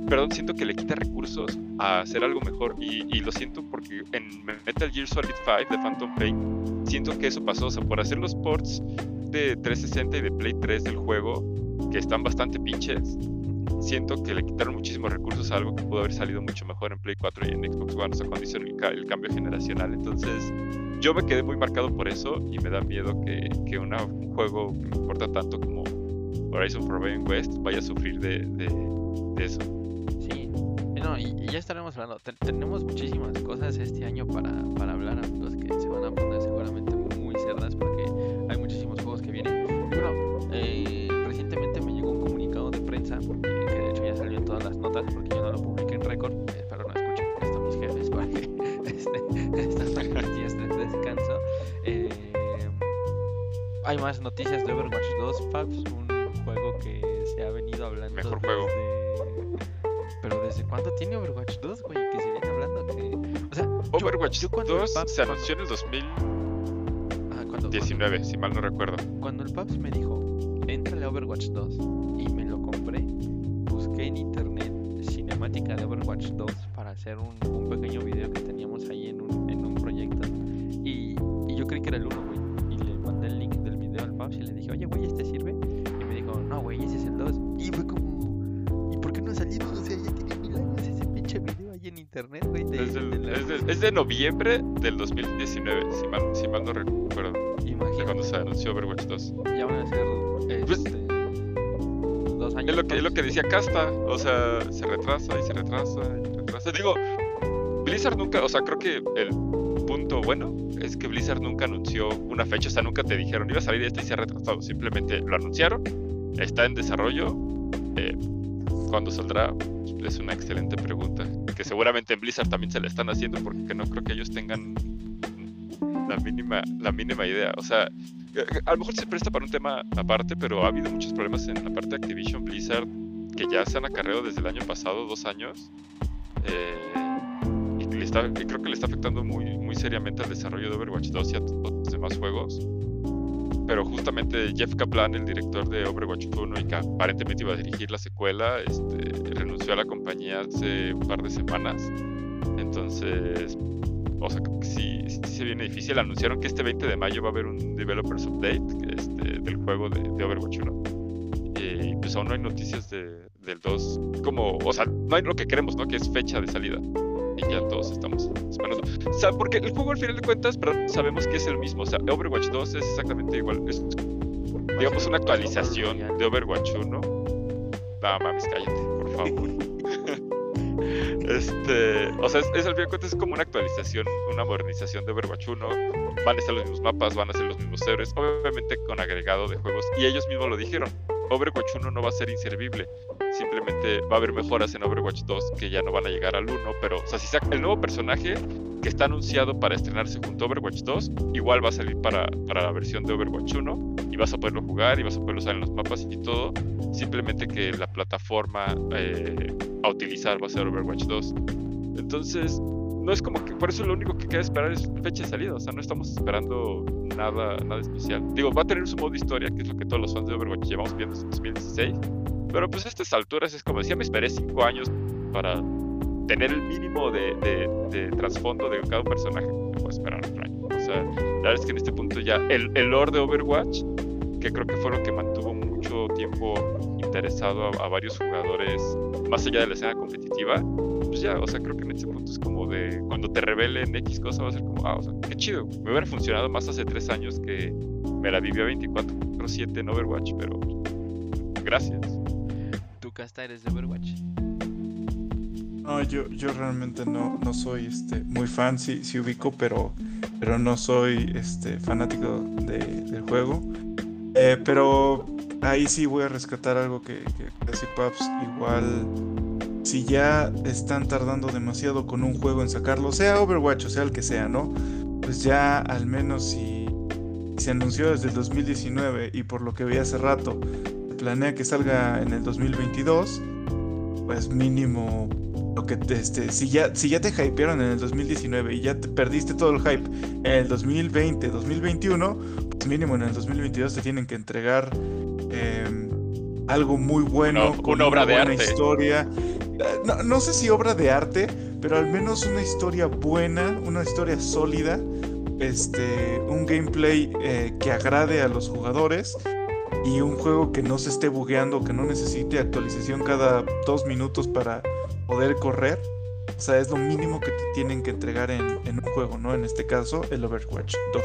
perdón, siento que le quita recursos a hacer algo mejor y, y lo siento porque en Metal Gear Solid 5 de Phantom Pain, siento que eso pasó, o sea, por hacer los ports de 360 y de Play 3 del juego, que están bastante pinches, siento que le quitaron muchísimos recursos a algo que pudo haber salido mucho mejor en Play 4 y en Xbox One, o sea, cuando hicieron el, el, cambio generacional. Entonces, yo me quedé muy marcado por eso y me da miedo que, que una, un juego que me importa tanto como Horizon Forbidden West vaya a sufrir de, de, de eso. Sí, no, y, y, ya estaremos hablando. Ten, tenemos muchísimas cosas este año para, para hablar, amigos, que se van a poner seguramente muy cerdas porque hay muchísimos juegos que vienen. Y bueno, eh, recientemente me llegó un comunicado de prensa, que de hecho ya salió en todas las notas porque yo no lo publiqué en récord. Eh, espero no escuchen esto mis jefes para que este, estas días de descanso. Eh, hay más noticias de Overwatch 2, Fabs, un juego que se ha venido hablando. Mejor desde... juego. Pero ¿desde cuándo tiene Overwatch 2, güey? Que se viene hablando que... O sea, Overwatch yo, yo 2 Paps... se anunció en el 2019, ah, si mal no recuerdo. Cuando el Paps me dijo, entrale a Overwatch 2 y me lo compré, busqué en internet cinemática de Overwatch 2 para hacer un, un pequeño video que teníamos ahí en un, en un proyecto. Y, y yo creí que era el 1, güey. Y le mandé el link del video al Paps y le dije, oye, güey, internet, güey. Es, de la- es de, es de noviembre del 2019, si mal, si mal no recuerdo. Imagínate, cuando se anunció Overwatch 2. ya van a ser Pues- este, dos años. Es lo que, es lo que decía Casta, o sea, se retrasa y se retrasa y se retrasa. Digo, Blizzard nunca, o sea, creo que el punto bueno es que Blizzard nunca anunció una fecha, o sea, nunca te dijeron iba a salir este y se ha retrasado, simplemente lo anunciaron, está en desarrollo, eh, ¿cuándo saldrá? Es una excelente pregunta, que seguramente en Blizzard también se le están haciendo porque no creo que ellos tengan la mínima, la mínima idea, o sea, eh, a lo mejor se presta para un tema aparte, pero ha habido muchos problemas en la parte de Activision Blizzard que ya se han acarreado desde el año pasado, dos años. eh, y, le está, y creo que le está afectando muy, muy seriamente al desarrollo de Overwatch 2 y a todos los demás juegos. Pero justamente Jeff Kaplan, el director de Overwatch 1 y que aparentemente iba a dirigir la secuela, este, renunció a la compañía hace un par de semanas. Entonces, o sea, sí, sí, se viene difícil. Anunciaron que este 20 de mayo va a haber un Developers Update este, del juego de, Overwatch 1. Y pues aún no hay noticias de, del 2. Como, o sea, no hay lo que queremos, ¿no? Que es fecha de salida. Y ya todos estamos esperando. O sea, porque el juego al final de cuentas, pero sabemos que es el mismo. O sea, Overwatch 2 es exactamente igual. Es, digamos, una actualización de Overwatch 1. No mames, cállate, por favor. Este, o sea, es, al fin de cuentas es como una actualización, una modernización de Overwatch 1. Van a estar los mismos mapas, van a ser los mismos héroes, obviamente con agregado de juegos. Y ellos mismos lo dijeron. Overwatch 1 no va a ser inservible. Simplemente va a haber mejoras en Overwatch 2 que ya no van a llegar al 1. Pero, o sea, si saca el nuevo personaje que está anunciado para estrenarse junto a Overwatch 2, igual va a salir para, para la versión de Overwatch 1 y vas a poderlo jugar y vas a poderlo usar en los mapas y todo. Simplemente que la plataforma eh, a utilizar va a ser Overwatch 2. Entonces, no es como que por eso lo único que queda esperar es fecha de salida. O sea, no estamos esperando nada, nada especial. Digo, va a tener su modo historia, que es lo que todos los fans de Overwatch llevamos viendo desde 2016. Pero pues a estas alturas es como decía, me esperé 5 años para tener el mínimo de, de, de trasfondo de cada personaje. Me puedo esperar otro año. O sea, la verdad es que en este punto ya el, el lore de Overwatch, que creo que fue lo que mantuvo mucho tiempo interesado a, a varios jugadores más allá de la escena competitiva, pues ya, o sea, creo que en este punto es como de cuando te revelen X cosa va a ser como, ah, o sea, qué chido. Me hubiera funcionado más hace tres años que me la vivió 24-7 en Overwatch, pero gracias. ¿Tu casta eres de Overwatch? No, yo, yo realmente no, no soy este, muy fan, sí, sí ubico, pero, pero no soy este, fanático de, del juego. Eh, pero ahí sí voy a rescatar algo que, que decía Paps. Igual, si ya están tardando demasiado con un juego en sacarlo, sea Overwatch o sea el que sea, ¿no? Pues ya al menos si se anunció desde el 2019 y por lo que vi hace rato, planea que salga en el 2022, pues mínimo lo que te, este, si ya si ya te hypearon en el 2019 y ya te perdiste todo el hype en el 2020, 2021, pues mínimo en el 2022 te tienen que entregar eh, algo muy bueno, Una- con una obra buena arte. historia. Eh, No, sé si obra de arte, pero al menos una historia buena, una historia sólida, este, un gameplay eh, que agrade a los jugadores y un juego que no se esté bugueando, que no necesite actualización cada dos minutos para poder correr. O sea, es lo mínimo que te tienen que entregar en, en un juego, ¿no? En este caso, el Overwatch 2.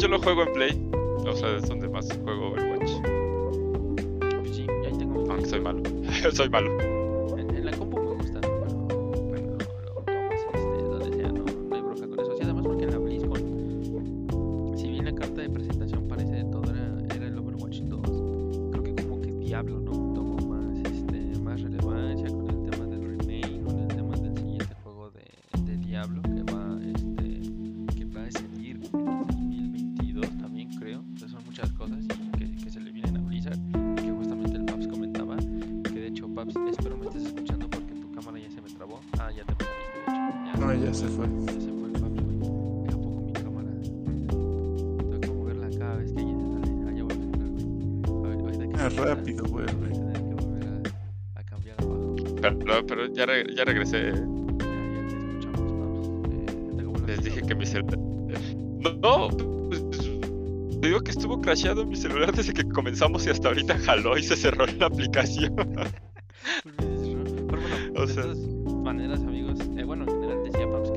Te- yo lo, juego en Play. O sea, es donde más juego Overwatch. Pues sí, ahí tengo Aunque soy malo. soy malo. Pero, pero ya, re- ya regresé. Ya, ya te escuchamos, Paps. Eh, Les dije ¿o que mi celular. No, no, pues, te digo que estuvo crasheado mi celular desde que comenzamos y hasta ahorita jaló y se cerró la aplicación. Pero bueno, O sea- todas maneras, amigos, eh, bueno, en general decía Paps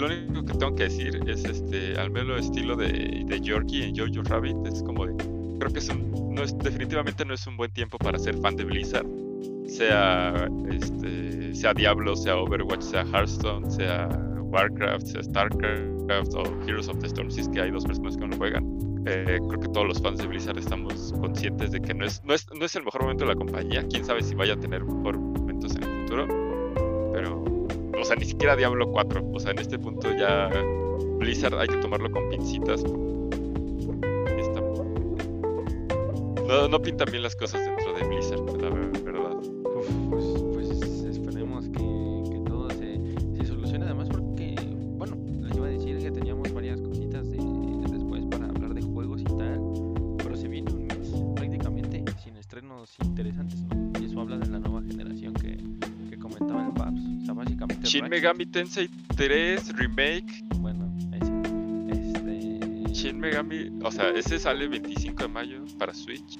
lo único que tengo que decir es este, al menos estilo de, de Yorkie en Jojo Rabbit, es como creo que es un, no es, definitivamente no es un buen tiempo para ser fan de Blizzard, sea este, sea Diablo, sea Overwatch, sea Hearthstone, sea Warcraft, sea Starcraft o Heroes of the Storm, si es que hay dos personas que no juegan. Eh, creo que todos los fans de Blizzard estamos conscientes de que no es, no, es, no es el mejor momento de la compañía. Quién sabe si vaya a tener mejor momentos en el futuro. O sea, ni siquiera Diablo 4. O sea, en este punto ya Blizzard hay que tomarlo con pincitas. No, no pintan bien las cosas dentro de Blizzard, la verdad. Megami Tensei 3 Remake. Bueno. Este. Shin Megami, o sea, ese sale 25 de mayo para Switch.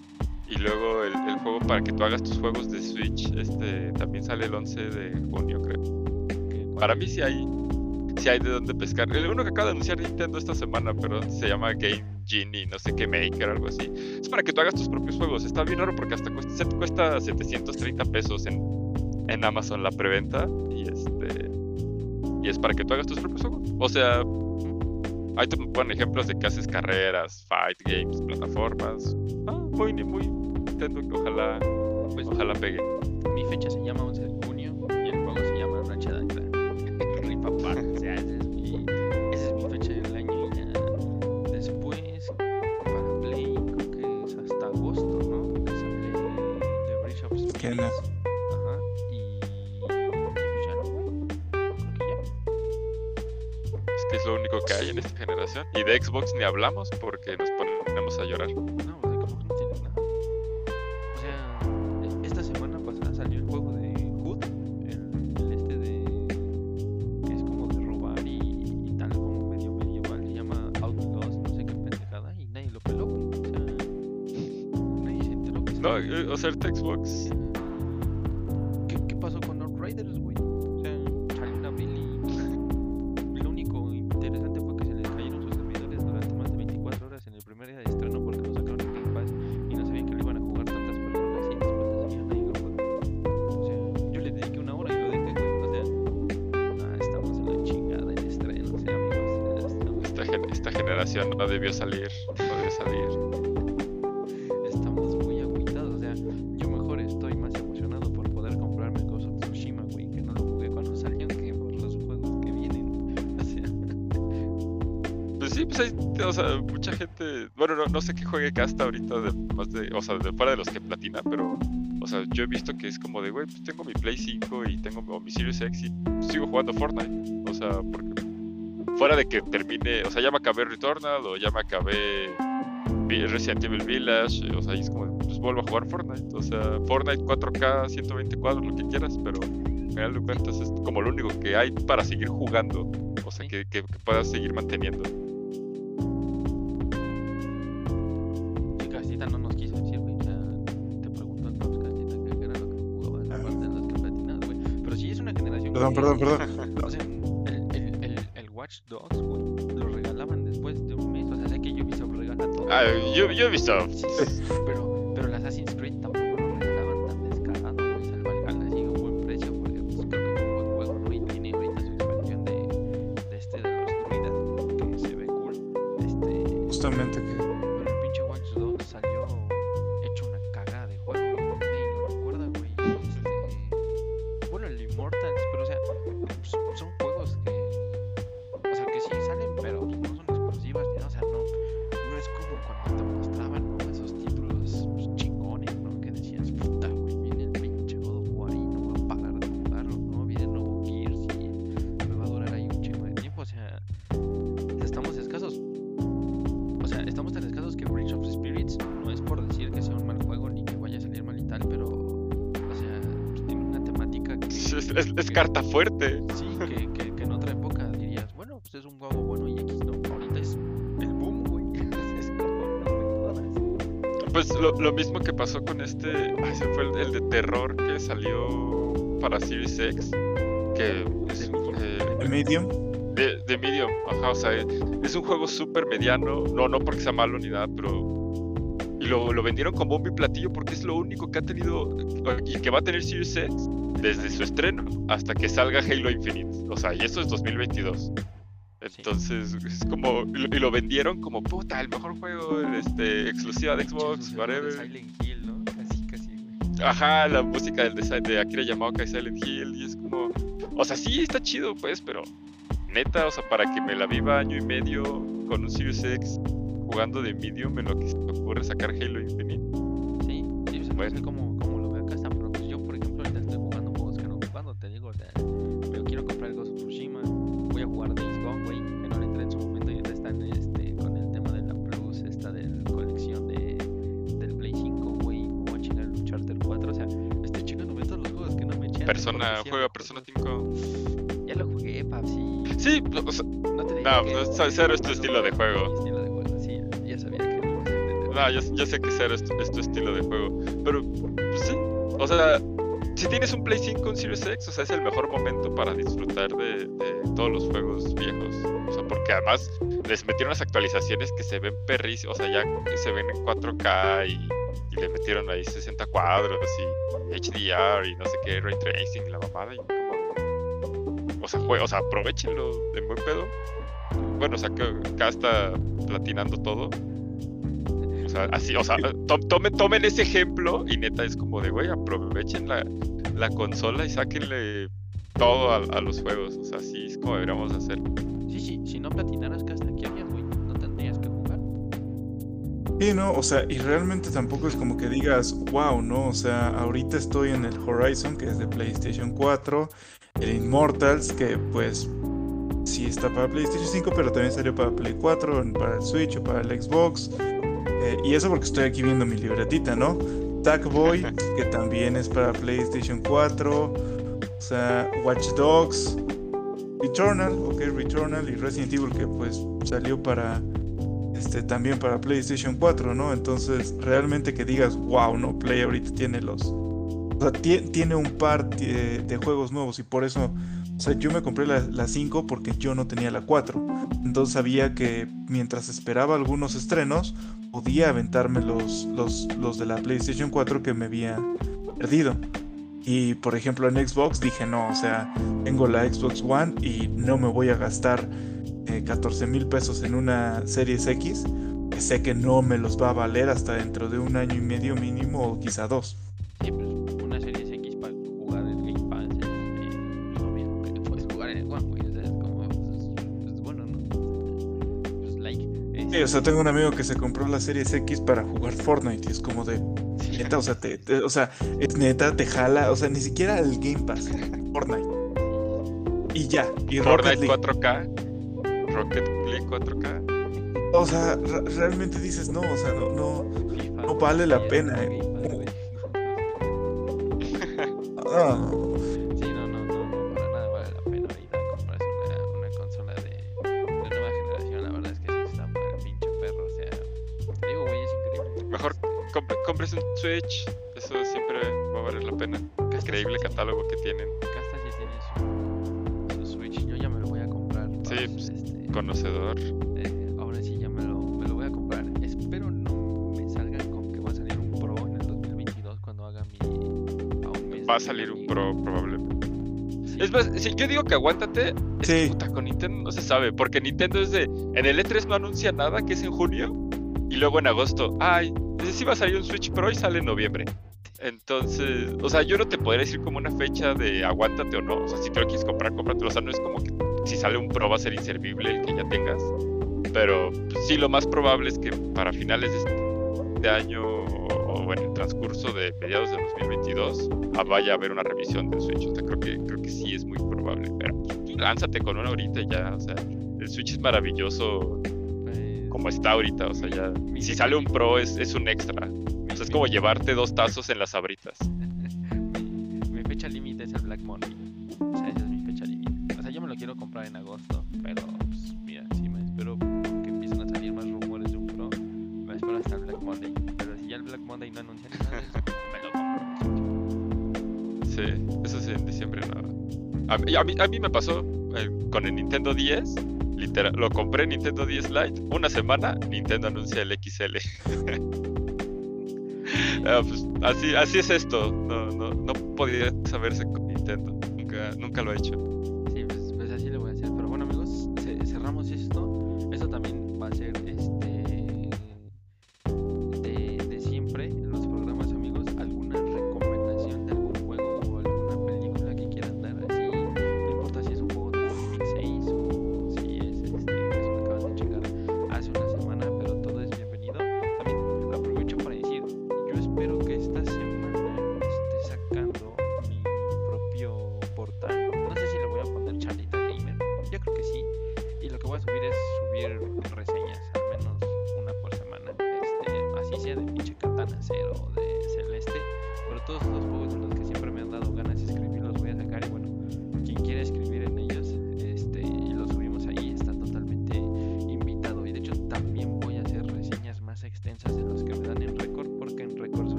Y luego el, el juego para que tú hagas tus juegos de Switch, este también sale el 11 de junio, creo. que- ¿cuál Para mí sí hay, sí hay de dónde pescar. El uno que acaba de anunciar Nintendo esta semana, pero se llama Game Genie, no sé qué Maker, algo así. Es para que tú hagas tus propios juegos. Está bien oro porque hasta cuesta, cuesta 730 pesos en, en Amazon la preventa. Y este y es para que tú hagas tus propios juegos. O sea, ahí te ponen ejemplos de que haces carreras, fight games, plataformas. Ah, muy, muy Nintendo que ojalá, Pues, ojalá pegue. Mi fecha se llama 11 de junio y el juego se llama Ratchet Clank. Rip Es lo único que hay en esta generación. Y de Xbox ni hablamos porque nos ponemos a llorar. No, o sea, como que no tienes nada. O sea, esta semana pasada salió el juego de Hood, el, el este de. que es como de robar y, y tal, como medio medieval, se llama Outlaws, no sé qué pendejada, y nadie lo peló. O sea, nadie se enteró que No, eh, o sea, ahorita Xbox. Sé qué juegue Casta ahorita, de, más de, o sea, de fuera de los que platina, pero. O sea, yo he visto que es como de, güey, pues tengo mi Play 5 y tengo mi Series X y sigo jugando Fortnite. O sea, porque. Fuera de que termine, o sea, ya me acabé Returnal o ya me acabé Resident Evil Village, o sea, es como, pues vuelvo a jugar Fortnite. O sea, Fortnite 4K, 124, lo que quieras, pero al final de cuentas es como lo único que hay para seguir jugando. O sea, que, que, que puedas seguir manteniendo. Perdón, que- perdón, perdón. O sea, el, el, el, el Watch Dogs, güey, lo regalaban después de un mes. O sea, sé que Ubisoft regala todo. Ah, yo, yo he visto. Sí, sí, pero, pasó con este. Ay, se fue el, el de terror que salió para Series X. que De Medium. eh, El Medium. de, de Medium, ajá, o sea, es un juego súper mediano, no, no porque sea malo ni nada, pero... Y lo, lo vendieron como y platillo porque es lo único que ha tenido y que va a tener Series X desde su estreno hasta que salga Halo Infinite. O sea, y eso es 2022. Entonces, es como... Y lo, vendieron como, puta, el mejor juego este, exclusiva de Xbox, whatever. Ajá, la música del de, de Akira Yamaoka y Silent Hill, y es como... O sea, sí, está chido, pues, pero... Neta, o sea, para que me la viva año y medio con un Series X jugando de medium en lo que se ocurre sacar Halo Infinite. Sí, sí, o sea, Bueno. no Persona, juega Persona 5. Ya lo jugué, Pap, sí, Sí, o sea, no te No, que no, cero es tu estilo de juego. estilo de juego, sí, ya, sabía que no, yo, yo sé que cero es tu, es tu estilo de juego. Pero, pues sí, o sea, si tienes un Play 5, un Series X, o sea, es el mejor momento para disfrutar de, de todos los juegos viejos. O sea, porque además les metieron las actualizaciones que se ven perrísimos, o sea, ya que se ven en 4K y, y le metieron ahí 60 cuadros y HDR y no sé qué, Ray Tracing y la mamada. Y como, o sea, jue- o sea, aprovechenlo de buen pedo. Bueno, o sea, que acá está platinando todo. O sea, así, o sea, to- tomen, tomen ese ejemplo y neta es como de, güey, aprovechen la, la consola y sáquenle todo a, a los juegos. O sea, así es como deberíamos hacer. Sí, sí, si no platinaras, ¿qué Sí, no, o sea, y realmente tampoco es como que digas, wow, ¿no? O sea, ahorita estoy en el Horizon, que es de PlayStation 4, el Immortals, que pues sí está para PlayStation 5, pero también salió para Play 4, en- para el Switch o para el Xbox. Eh, y eso porque estoy aquí viendo mi libretita, ¿no? Sackboy, que también es para PlayStation 4, o sea, Watch Dogs, Returnal, ok, Returnal y Resident Evil, que pues salió para este, también para PlayStation 4, ¿no? Entonces, realmente que digas, wow, no, Play ahorita tiene los... O sea, tie- tiene un par de, juegos nuevos y por eso, o sea, yo me compré la 5 porque yo no tenía la 4. Entonces sabía que mientras esperaba algunos estrenos, podía aventarme los, los, los de la PlayStation 4 que me había perdido. Y por ejemplo en Xbox dije, no, o sea, tengo la Xbox One y no me voy a gastar eh, 14 mil pesos en una Series X, que sé que no me los va a valer hasta dentro de un año y medio mínimo o quizá dos. Sí, pues una serie X para jugar en Game Pass es eh, lo mismo que puedes jugar en el One, güey. O sea, es como, pues, pues, bueno, ¿no? Pues like. Sí, o sea, tengo un amigo que se compró la Series X para jugar Fortnite y es como de, neta, o sea, te, te- o sea, es neta, te jala, o sea, ni siquiera el Game Pass, Fortnite. Y ya, y Fortnite League. 4K, Rocket League 4K. O sea, re- realmente dices, no, o sea, no, no, no vale la sí, pena, no. Sí, Pro probablemente. Sí. Es más, si yo digo que aguántate, es Sí. puta, con Nintendo no se sabe, porque Nintendo es de, en el E3 no anuncia nada, que es en junio, y luego en agosto, ay, ese sí va a salir un Switch Pro y sale en noviembre. Entonces, o sea, yo no te podría decir como una fecha de aguántate o no, o sea, si te lo quieres comprar, cómpratelo, o sea, no es como que si sale un Pro va a ser inservible el que ya tengas, pero pues, sí, lo más probable es que para finales de este año o, en el transcurso de mediados de 2022 ah, vaya a haber una revisión del Switch. O sea, creo que, creo que sí es muy probable. Pero pues, lánzate con una ahorita y ya. O sea, el Switch es maravilloso Pues, como está ahorita. O sea, ya. Si sale un Pro es, es un extra. O sea, es como llevarte dos tazos en las sabritas. mi, mi fecha límite es el Black Monday. O sea, esa es mi fecha límite. O sea, yo me lo quiero comprar en agosto, pero pues, mira, si me espero que empiecen a salir más rumores de un Pro, me espero hasta el Black Monday. El Black Monday no anuncia nada, de eso, me lo compro. Sí, eso sí, en diciembre no. a, mí, a mí me pasó eh, con el Nintendo 10. Literal, lo compré en Nintendo 10 Lite. Una semana, Nintendo anuncia el XL. Ah, pues, así, así es esto. No, no, no podía saberse con Nintendo. Nunca, nunca lo he hecho. Sí, pues, pues así lo voy a hacer. Pero bueno, amigos, ce- cerramos esto. Eso también va a ser voy a subir es subir reseñas, al menos una por semana. Este, así sea de pinche Katana Zero o de Celeste. Pero todos los juegos en los que siempre me han dado ganas de escribir los voy a sacar. Y bueno, quien quiera escribir en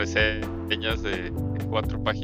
reseñas de cuatro páginas,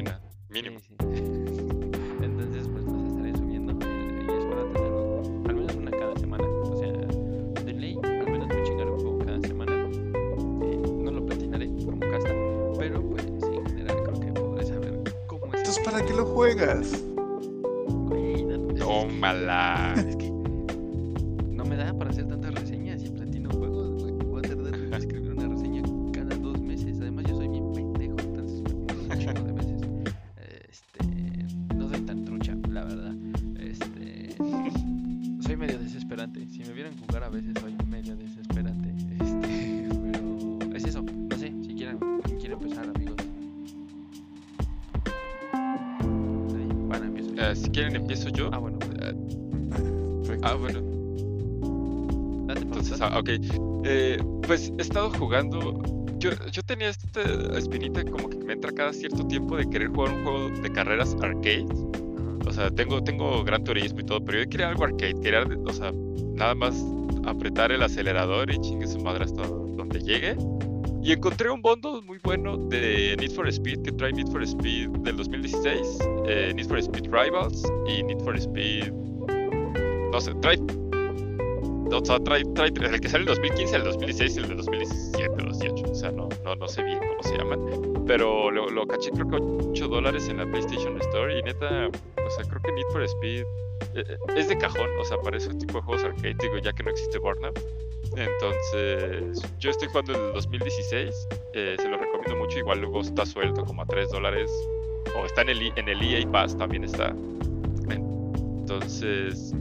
estado jugando. Yo, yo tenía esta espinita como que me entra cada cierto tiempo de querer jugar un juego de carreras arcade. O sea, tengo, tengo Gran Turismo y todo, pero yo quería algo arcade. Quería, o sea, nada más apretar el acelerador y chingue su madre hasta donde llegue. Y encontré un bundle muy bueno de Need for Speed que trae Need for Speed del 2016, eh, Need for Speed Rivals y Need for Speed. No sé, trae. O sea, trae, trae el que sale en el 2015, el 2016 y el de 2017 o 2018. O sea, no, no, no sé bien cómo se llaman. Pero lo, lo caché creo que 8 dólares en la PlayStation Store. Y neta, o sea, creo que Need for Speed eh, eh, es de cajón. O sea, para ese tipo de juegos arcade, digo, ya que no existe Burnout. Entonces, yo estoy jugando el 2016. eh, se lo recomiendo mucho. Igual luego está suelto como a 3 dólares. O está en el, E- en el EA Pass, también está. Entonces,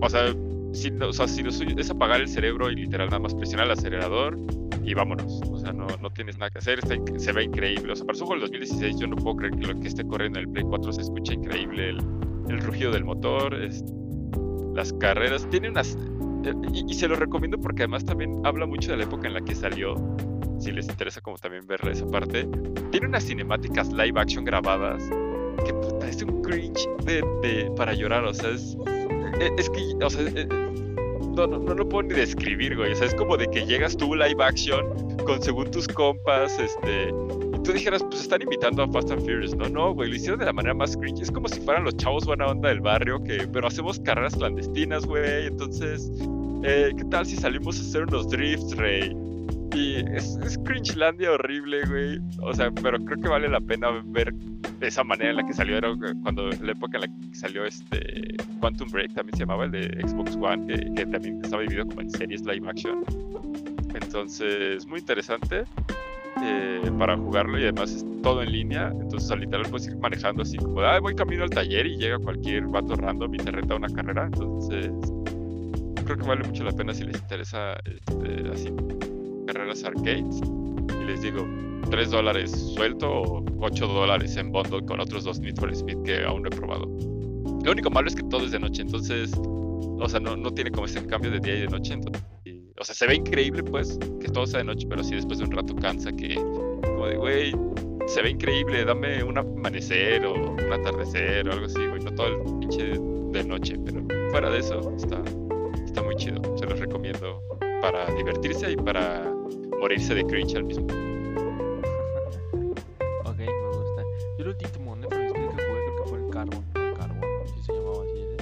o sea, si, o sea, si lo suyo es apagar el cerebro y literal nada más presionar el acelerador y vámonos. O sea, no, no tienes nada que hacer. Está se ve increíble. O sea, para su juego del 2016 yo no puedo creer que lo que esté corriendo en el Play 4 se escucha increíble. El, el rugido del motor, es- las carreras. Tiene unas... eh, Y, y se lo recomiendo porque además también habla mucho de la época en la que salió. Si les interesa como también ver esa parte. Tiene unas cinemáticas live action grabadas que puta, es un cringe de, de- para llorar, o sea, es, es que, o sea, e- no, no, no lo puedo ni describir, güey, o sea, es como de que llegas tú live action con según tus compas, este, y tú dijeras, pues están invitando a Fast and Furious, no, no, güey, lo hicieron de la manera más cringe, es como si fueran los chavos buena onda del barrio, que, pero hacemos carreras clandestinas, güey, entonces, eh, ¿qué tal si salimos a hacer unos drifts, rey? Y es, es cringelandia horrible, güey. O sea, pero creo que vale la pena ver esa manera en la que salió, era cuando la época en la que salió este Quantum Break, también se llamaba el de Xbox One, que, que también estaba dividido como en series live action. Entonces, muy interesante eh, para jugarlo y además es todo en línea. Entonces, al literal puedes ir manejando así como, ah, voy camino al taller y llega cualquier vato random y te renta una carrera. Entonces, creo que vale mucho la pena si les interesa este, así carreras arcades. Y les digo, 3 dólares suelto o 8 dólares en bundle con otros dos Need for Speed que aún no he probado. Lo único malo es que todo es de noche, entonces, o sea, no, no tiene como ese cambio de día y de noche. entonces- y- o sea, se ve increíble, pues, que todo sea de noche, pero sí después de un rato cansa que, como de, güey, se ve increíble, dame un amanecer o un atardecer o algo así, güey, no todo el pinche de noche, pero fuera de eso, está, está muy chido, se los recomiendo para divertirse y para morirse de cringe al mismo. ok, me gusta. Yo el último Netflix que jugué creo que fue el Carbon. El Carbon, si se llamaba así ese.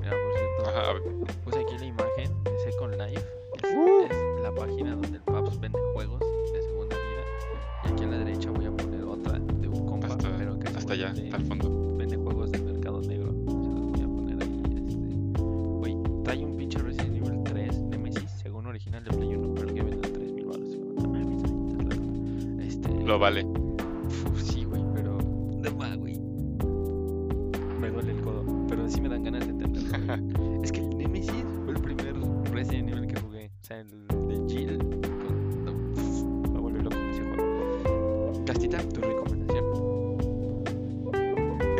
Mira, por cierto, Ajá, a ver, puse aquí la imagen de Second Life. que Es, Uh. es la página donde el Paps vende juegos de segunda vida. Y aquí a la derecha voy a poner otra de un compa, hasta, pero que hasta allá, hasta el fondo. Lo vale. Uf, sí, güey, pero. De más, güey. Me duele el codo, pero sí me dan ganas de entenderlo. es que el Nemesis fue el primer Resident Evil que jugué. O sea, el de Jill. no, Me loco ese juego. Castita, tu recomendación.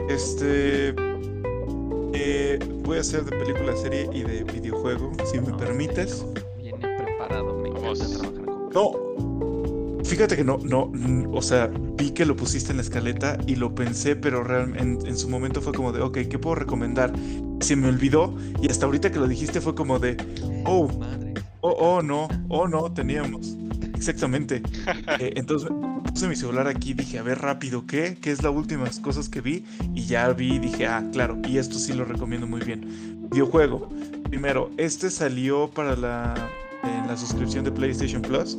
Este. eh, voy a hacer de película, serie y de videojuego, si me No, permites. Fíjate que no, no, o sea, vi que lo pusiste en la escaleta y lo pensé, pero realmente en, en su momento fue como de, ok, ¿qué puedo recomendar? Se me olvidó y hasta ahorita que lo dijiste fue como de, oh, oh, oh, no, oh, no, teníamos. Exactamente. Eh, entonces puse mi celular aquí, dije, a ver rápido, ¿qué? ¿Qué es las últimas cosas que vi? Y ya vi y dije, ah, claro, y esto sí lo recomiendo muy bien. Videojuego. Primero, este salió para la, en la suscripción de PlayStation Plus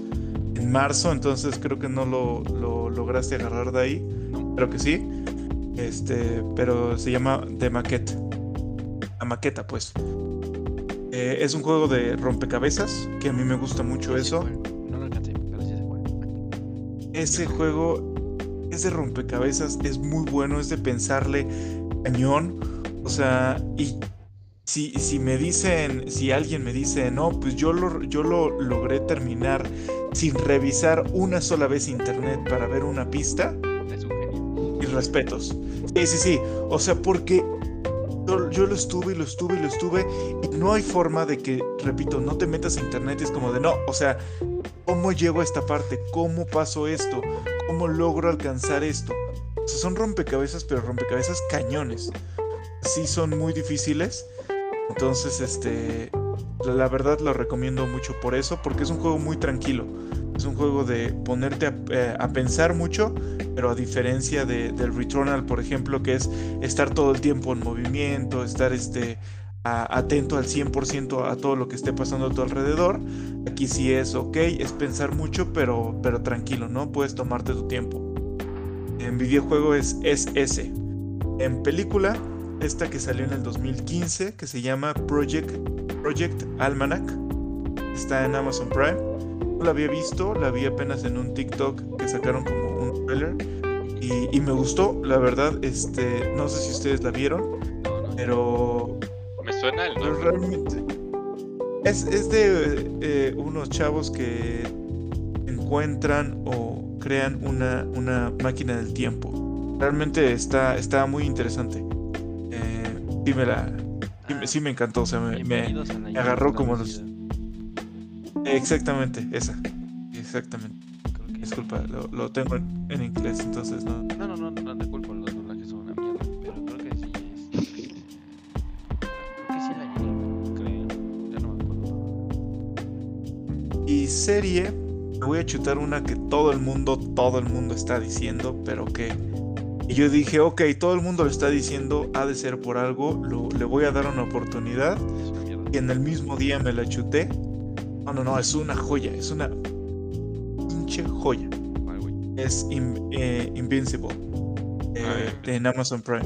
en marzo, entonces creo que no lo, lo lograste agarrar de ahí. No. Creo que sí. Este, pero se llama The Maquette. La maqueta, pues. Eh, es un juego de rompecabezas, que a mí me gusta mucho Sí, eso. No lo alcancé, pero sí se fue. Ese juego es de rompecabezas, es muy bueno, es de pensarle cañón. O sea, y si, si me dicen, si alguien me dice, no, pues yo lo, yo lo logré terminar sin revisar una sola vez internet para ver una pista, Es un genio. y respetos. Sí, sí, sí. O sea, porque yo, lo estuve y lo estuve y lo estuve y no hay forma de que, repito, no te metas a internet y es como de no, o sea, ¿cómo llego a esta parte? ¿Cómo paso esto? ¿Cómo logro alcanzar esto? O sea, son rompecabezas, pero rompecabezas cañones. Sí son muy difíciles. Entonces, este, la, verdad lo recomiendo mucho por eso, porque es un juego muy tranquilo. Es un juego de ponerte a, eh, a pensar mucho, pero a diferencia de, del Returnal, por ejemplo, que es estar todo el tiempo en movimiento, estar este, atento al 100% a todo lo que esté pasando a tu alrededor, aquí sí es ok, es pensar mucho, pero, pero tranquilo, ¿no? Puedes tomarte tu tiempo. En videojuego es, es ese. En película, esta que salió en el 2015, que se llama Project, Project Almanac, está en Amazon Prime. No la había visto, la vi apenas en un TikTok que sacaron como un trailer y, y me gustó, la verdad, este, no sé si ustedes la vieron, pero, Me suena el nombre. realmente es, es de eh, unos chavos que encuentran o crean una, una máquina del tiempo. Realmente está, está muy interesante. Sí, me la, sí, me- sí me encantó, o sea, me, agarró como los- exactamente, esa, exactamente. Creo que- Disculpa, lo, lo tengo en, en inglés, entonces no. No, no, no, no te culpo, los doblajes son una mierda, pero creo que sí es. Creo que sí la creo. Ya no me acuerdo. Y serie, me voy a chutar una que todo el mundo, todo el mundo está diciendo, pero que... Y yo dije, ok, todo el mundo lo está diciendo, ha de ser por algo, lo- le voy a dar una oportunidad. Y en el mismo día me la chuté. No, no, no, es una joya, es una pinche joya. Es In- eh, Invincible, eh, en Amazon Prime.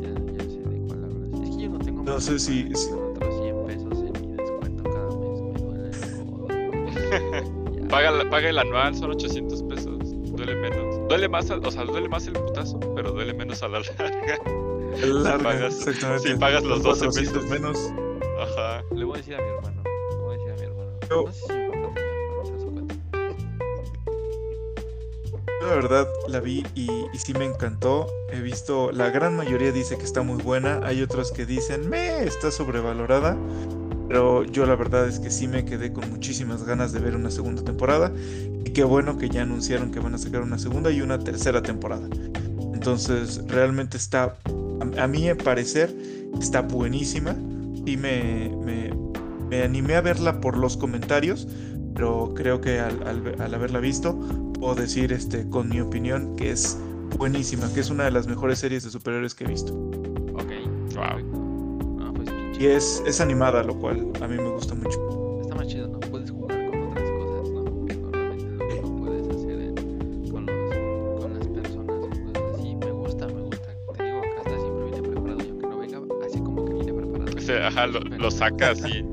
Ya, ya sé de cuál hablas. Es que yo no tengo No sé si- Prime, si- Con otros 100 pesos en mi descuento cada mes me duele el codo. Ya. Paga, el anual, son 800 pesos. Duele menos. Duele más, al- o sea, duele más el putazo, pero duele menos a la larga. Larga, pagas- exactamente. si pagas los 12 400 pesos. menos. Ajá. Le voy a decir a mi hermano. Le voy a decir a mi hermano. No sé si. Yo la verdad la vi y, y sí me encantó. He visto, la gran mayoría dice que está muy buena. Hay otros que dicen, me, está sobrevalorada. Pero yo la verdad es que sí me quedé con muchísimas ganas de ver una segunda temporada. Y qué bueno que ya anunciaron que van a sacar una segunda y una tercera temporada. Entonces, realmente está, a, a mí parecer, está buenísima. Y me, me, me, animé a verla por los comentarios, pero creo que al, al, al haberla visto, puedo decir este, con mi opinión que es buenísima, que es una de las mejores series de superhéroes que he visto. Ok, wow. Pues, y es, es animada, lo cual a mí me gusta mucho. ajá, lo, lo saca así.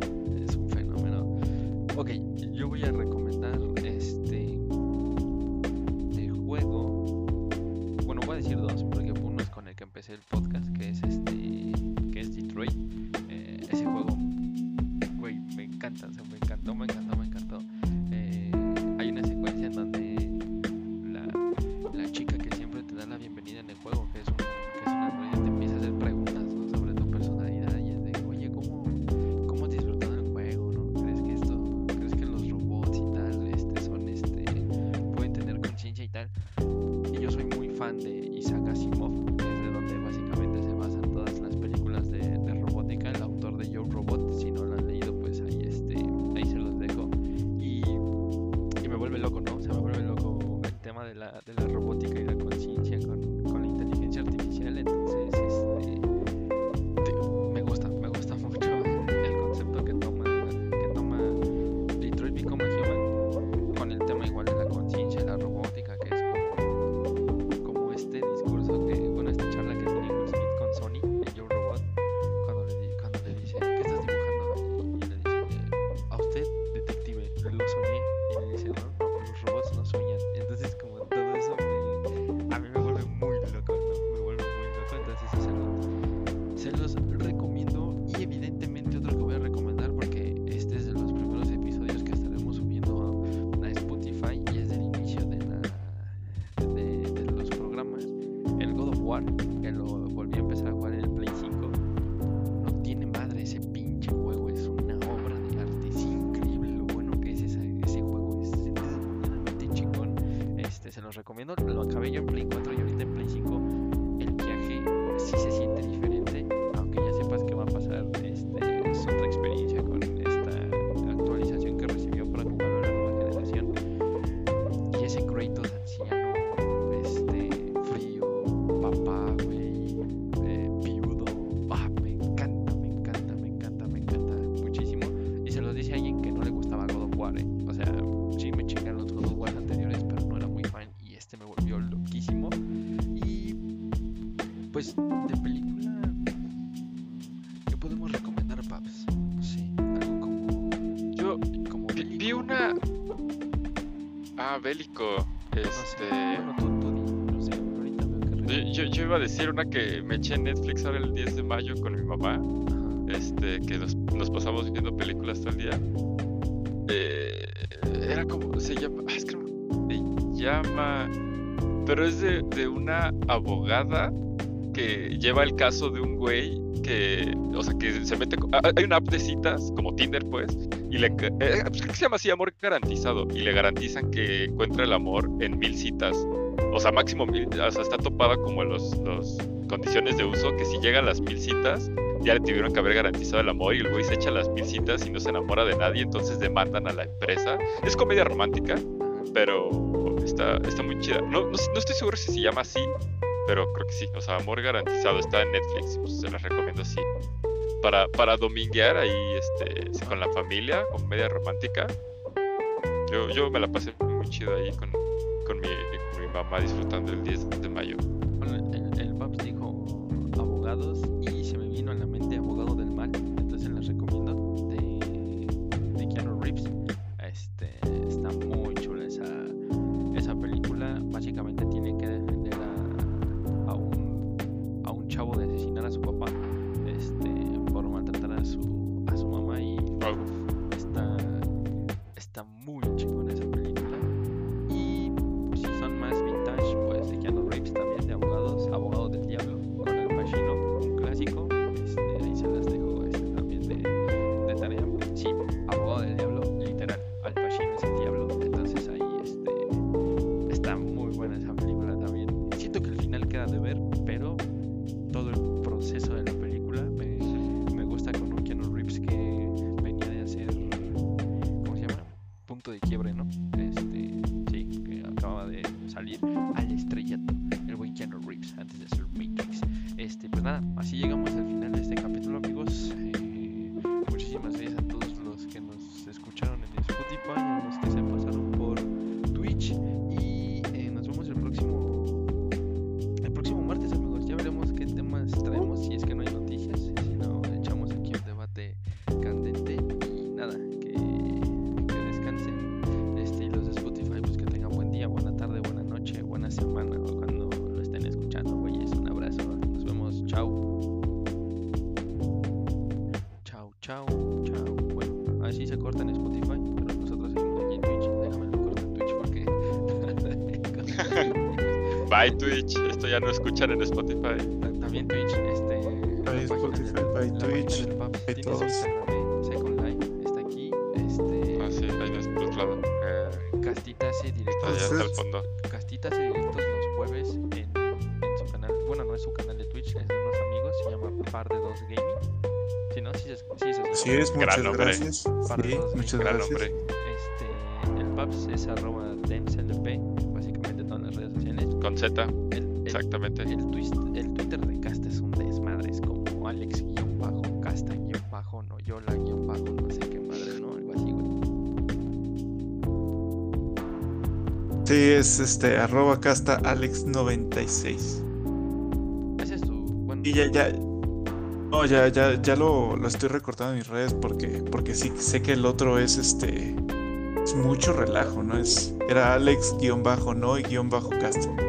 decir una que me eché en Netflix ahora el 10 de mayo con mi mamá, este, que nos, pasamos viendo películas todo el día. Eh, era como, se llama, se llama, pero es de, de una abogada que lleva el caso de un güey que, o sea, que se mete, ah, hay una app de citas, como Tinder, pues, y le, eh, eh pues, se llama así, amor garantizado, y le garantizan que encuentra el amor en mil citas o sea, máximo mil, está topada como los, los condiciones de uso, que si llegan las mil citas, ya le tuvieron que haber garantizado el amor y el güey se echa las mil citas y no se enamora de nadie, entonces demandan a la empresa. Es comedia romántica, pero está, está muy chida. No, no, no estoy seguro si se llama así, pero creo que sí. O sea, amor garantizado está en Netflix, pues, se las recomiendo así. Para, para dominguear ahí este, con la familia, comedia romántica. Yo, yo me la pasé muy chido ahí con, con mi mamá disfrutando el 10 de mayo. El, el, el Pops dijo abogados Bye Twitch, esto ya no escuchan en Spotify. Ta- También Twitch, este. página Spotify, Twitch, página tiene su todos. Instagram, Second Life, está aquí. Este. Ah, sí, ahí de otro lado. Eh, Castita hace directos. allá hasta el Entonces- fondo. Castita hace directos los jueves en, en su canal. Bueno, no es su canal de Twitch, es de unos amigos. Se llama Par de Dos Gaming. Si no, sí, se- sí, se Así es, Gran muchas nombre. gracias. Sí, muchas Gran gracias. nombre. Z, El, exactamente. El, twist, el Twitter de Casta es un desmadre, es como Alex-Casta-no Yola-bajo, no sé qué madre, ¿no? Algo así, güey. Sí, es este arroba casta alex96. Ese es tu. Bueno, Y ya, ya. No, ya, ya, ya lo, lo estoy recortando en mis redes porque, porque sí sé que el otro es este. Es mucho relajo, ¿no? Es. Era Alex-no y guion bajo casta.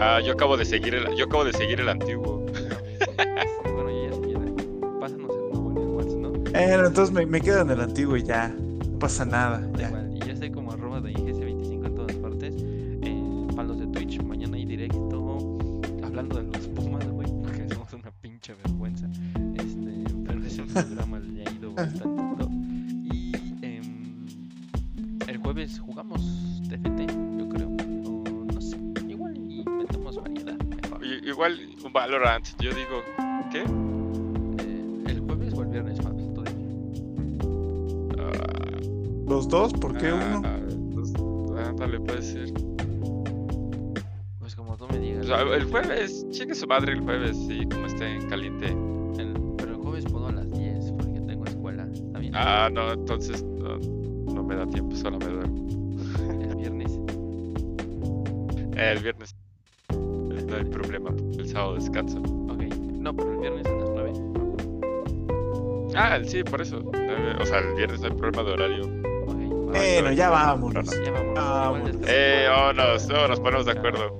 Ah, yo acabo de seguir el, yo acabo de seguir el antiguo. bueno, yo ya seguí el- Pásanos el nuevo en el WhatsApp, ¿no? Bueno, entonces me, me quedo en el antiguo y ya. No pasa nada. Da Ya. Valorant, yo digo, ¿qué? Eh, el jueves o el viernes, Fabs, tú dime. Ah, ¿Los dos? ¿Por qué uno? ah, pues, ándale, puede ser. Pues como tú me digas. O sea, el jueves, chingue su madre el jueves, sí, como esté caliente. El- pero el jueves puedo a las 10 porque tengo escuela. ¿Está bien? Ah, no, entonces no, no me da tiempo, solo me duermo. Sí, por eso. nueve- O sea, el viernes no hay problema de horario. Bueno, ya vámonos. no, Ya vámonos. Eh, vámonos, no, nos ponemos de acuerdo.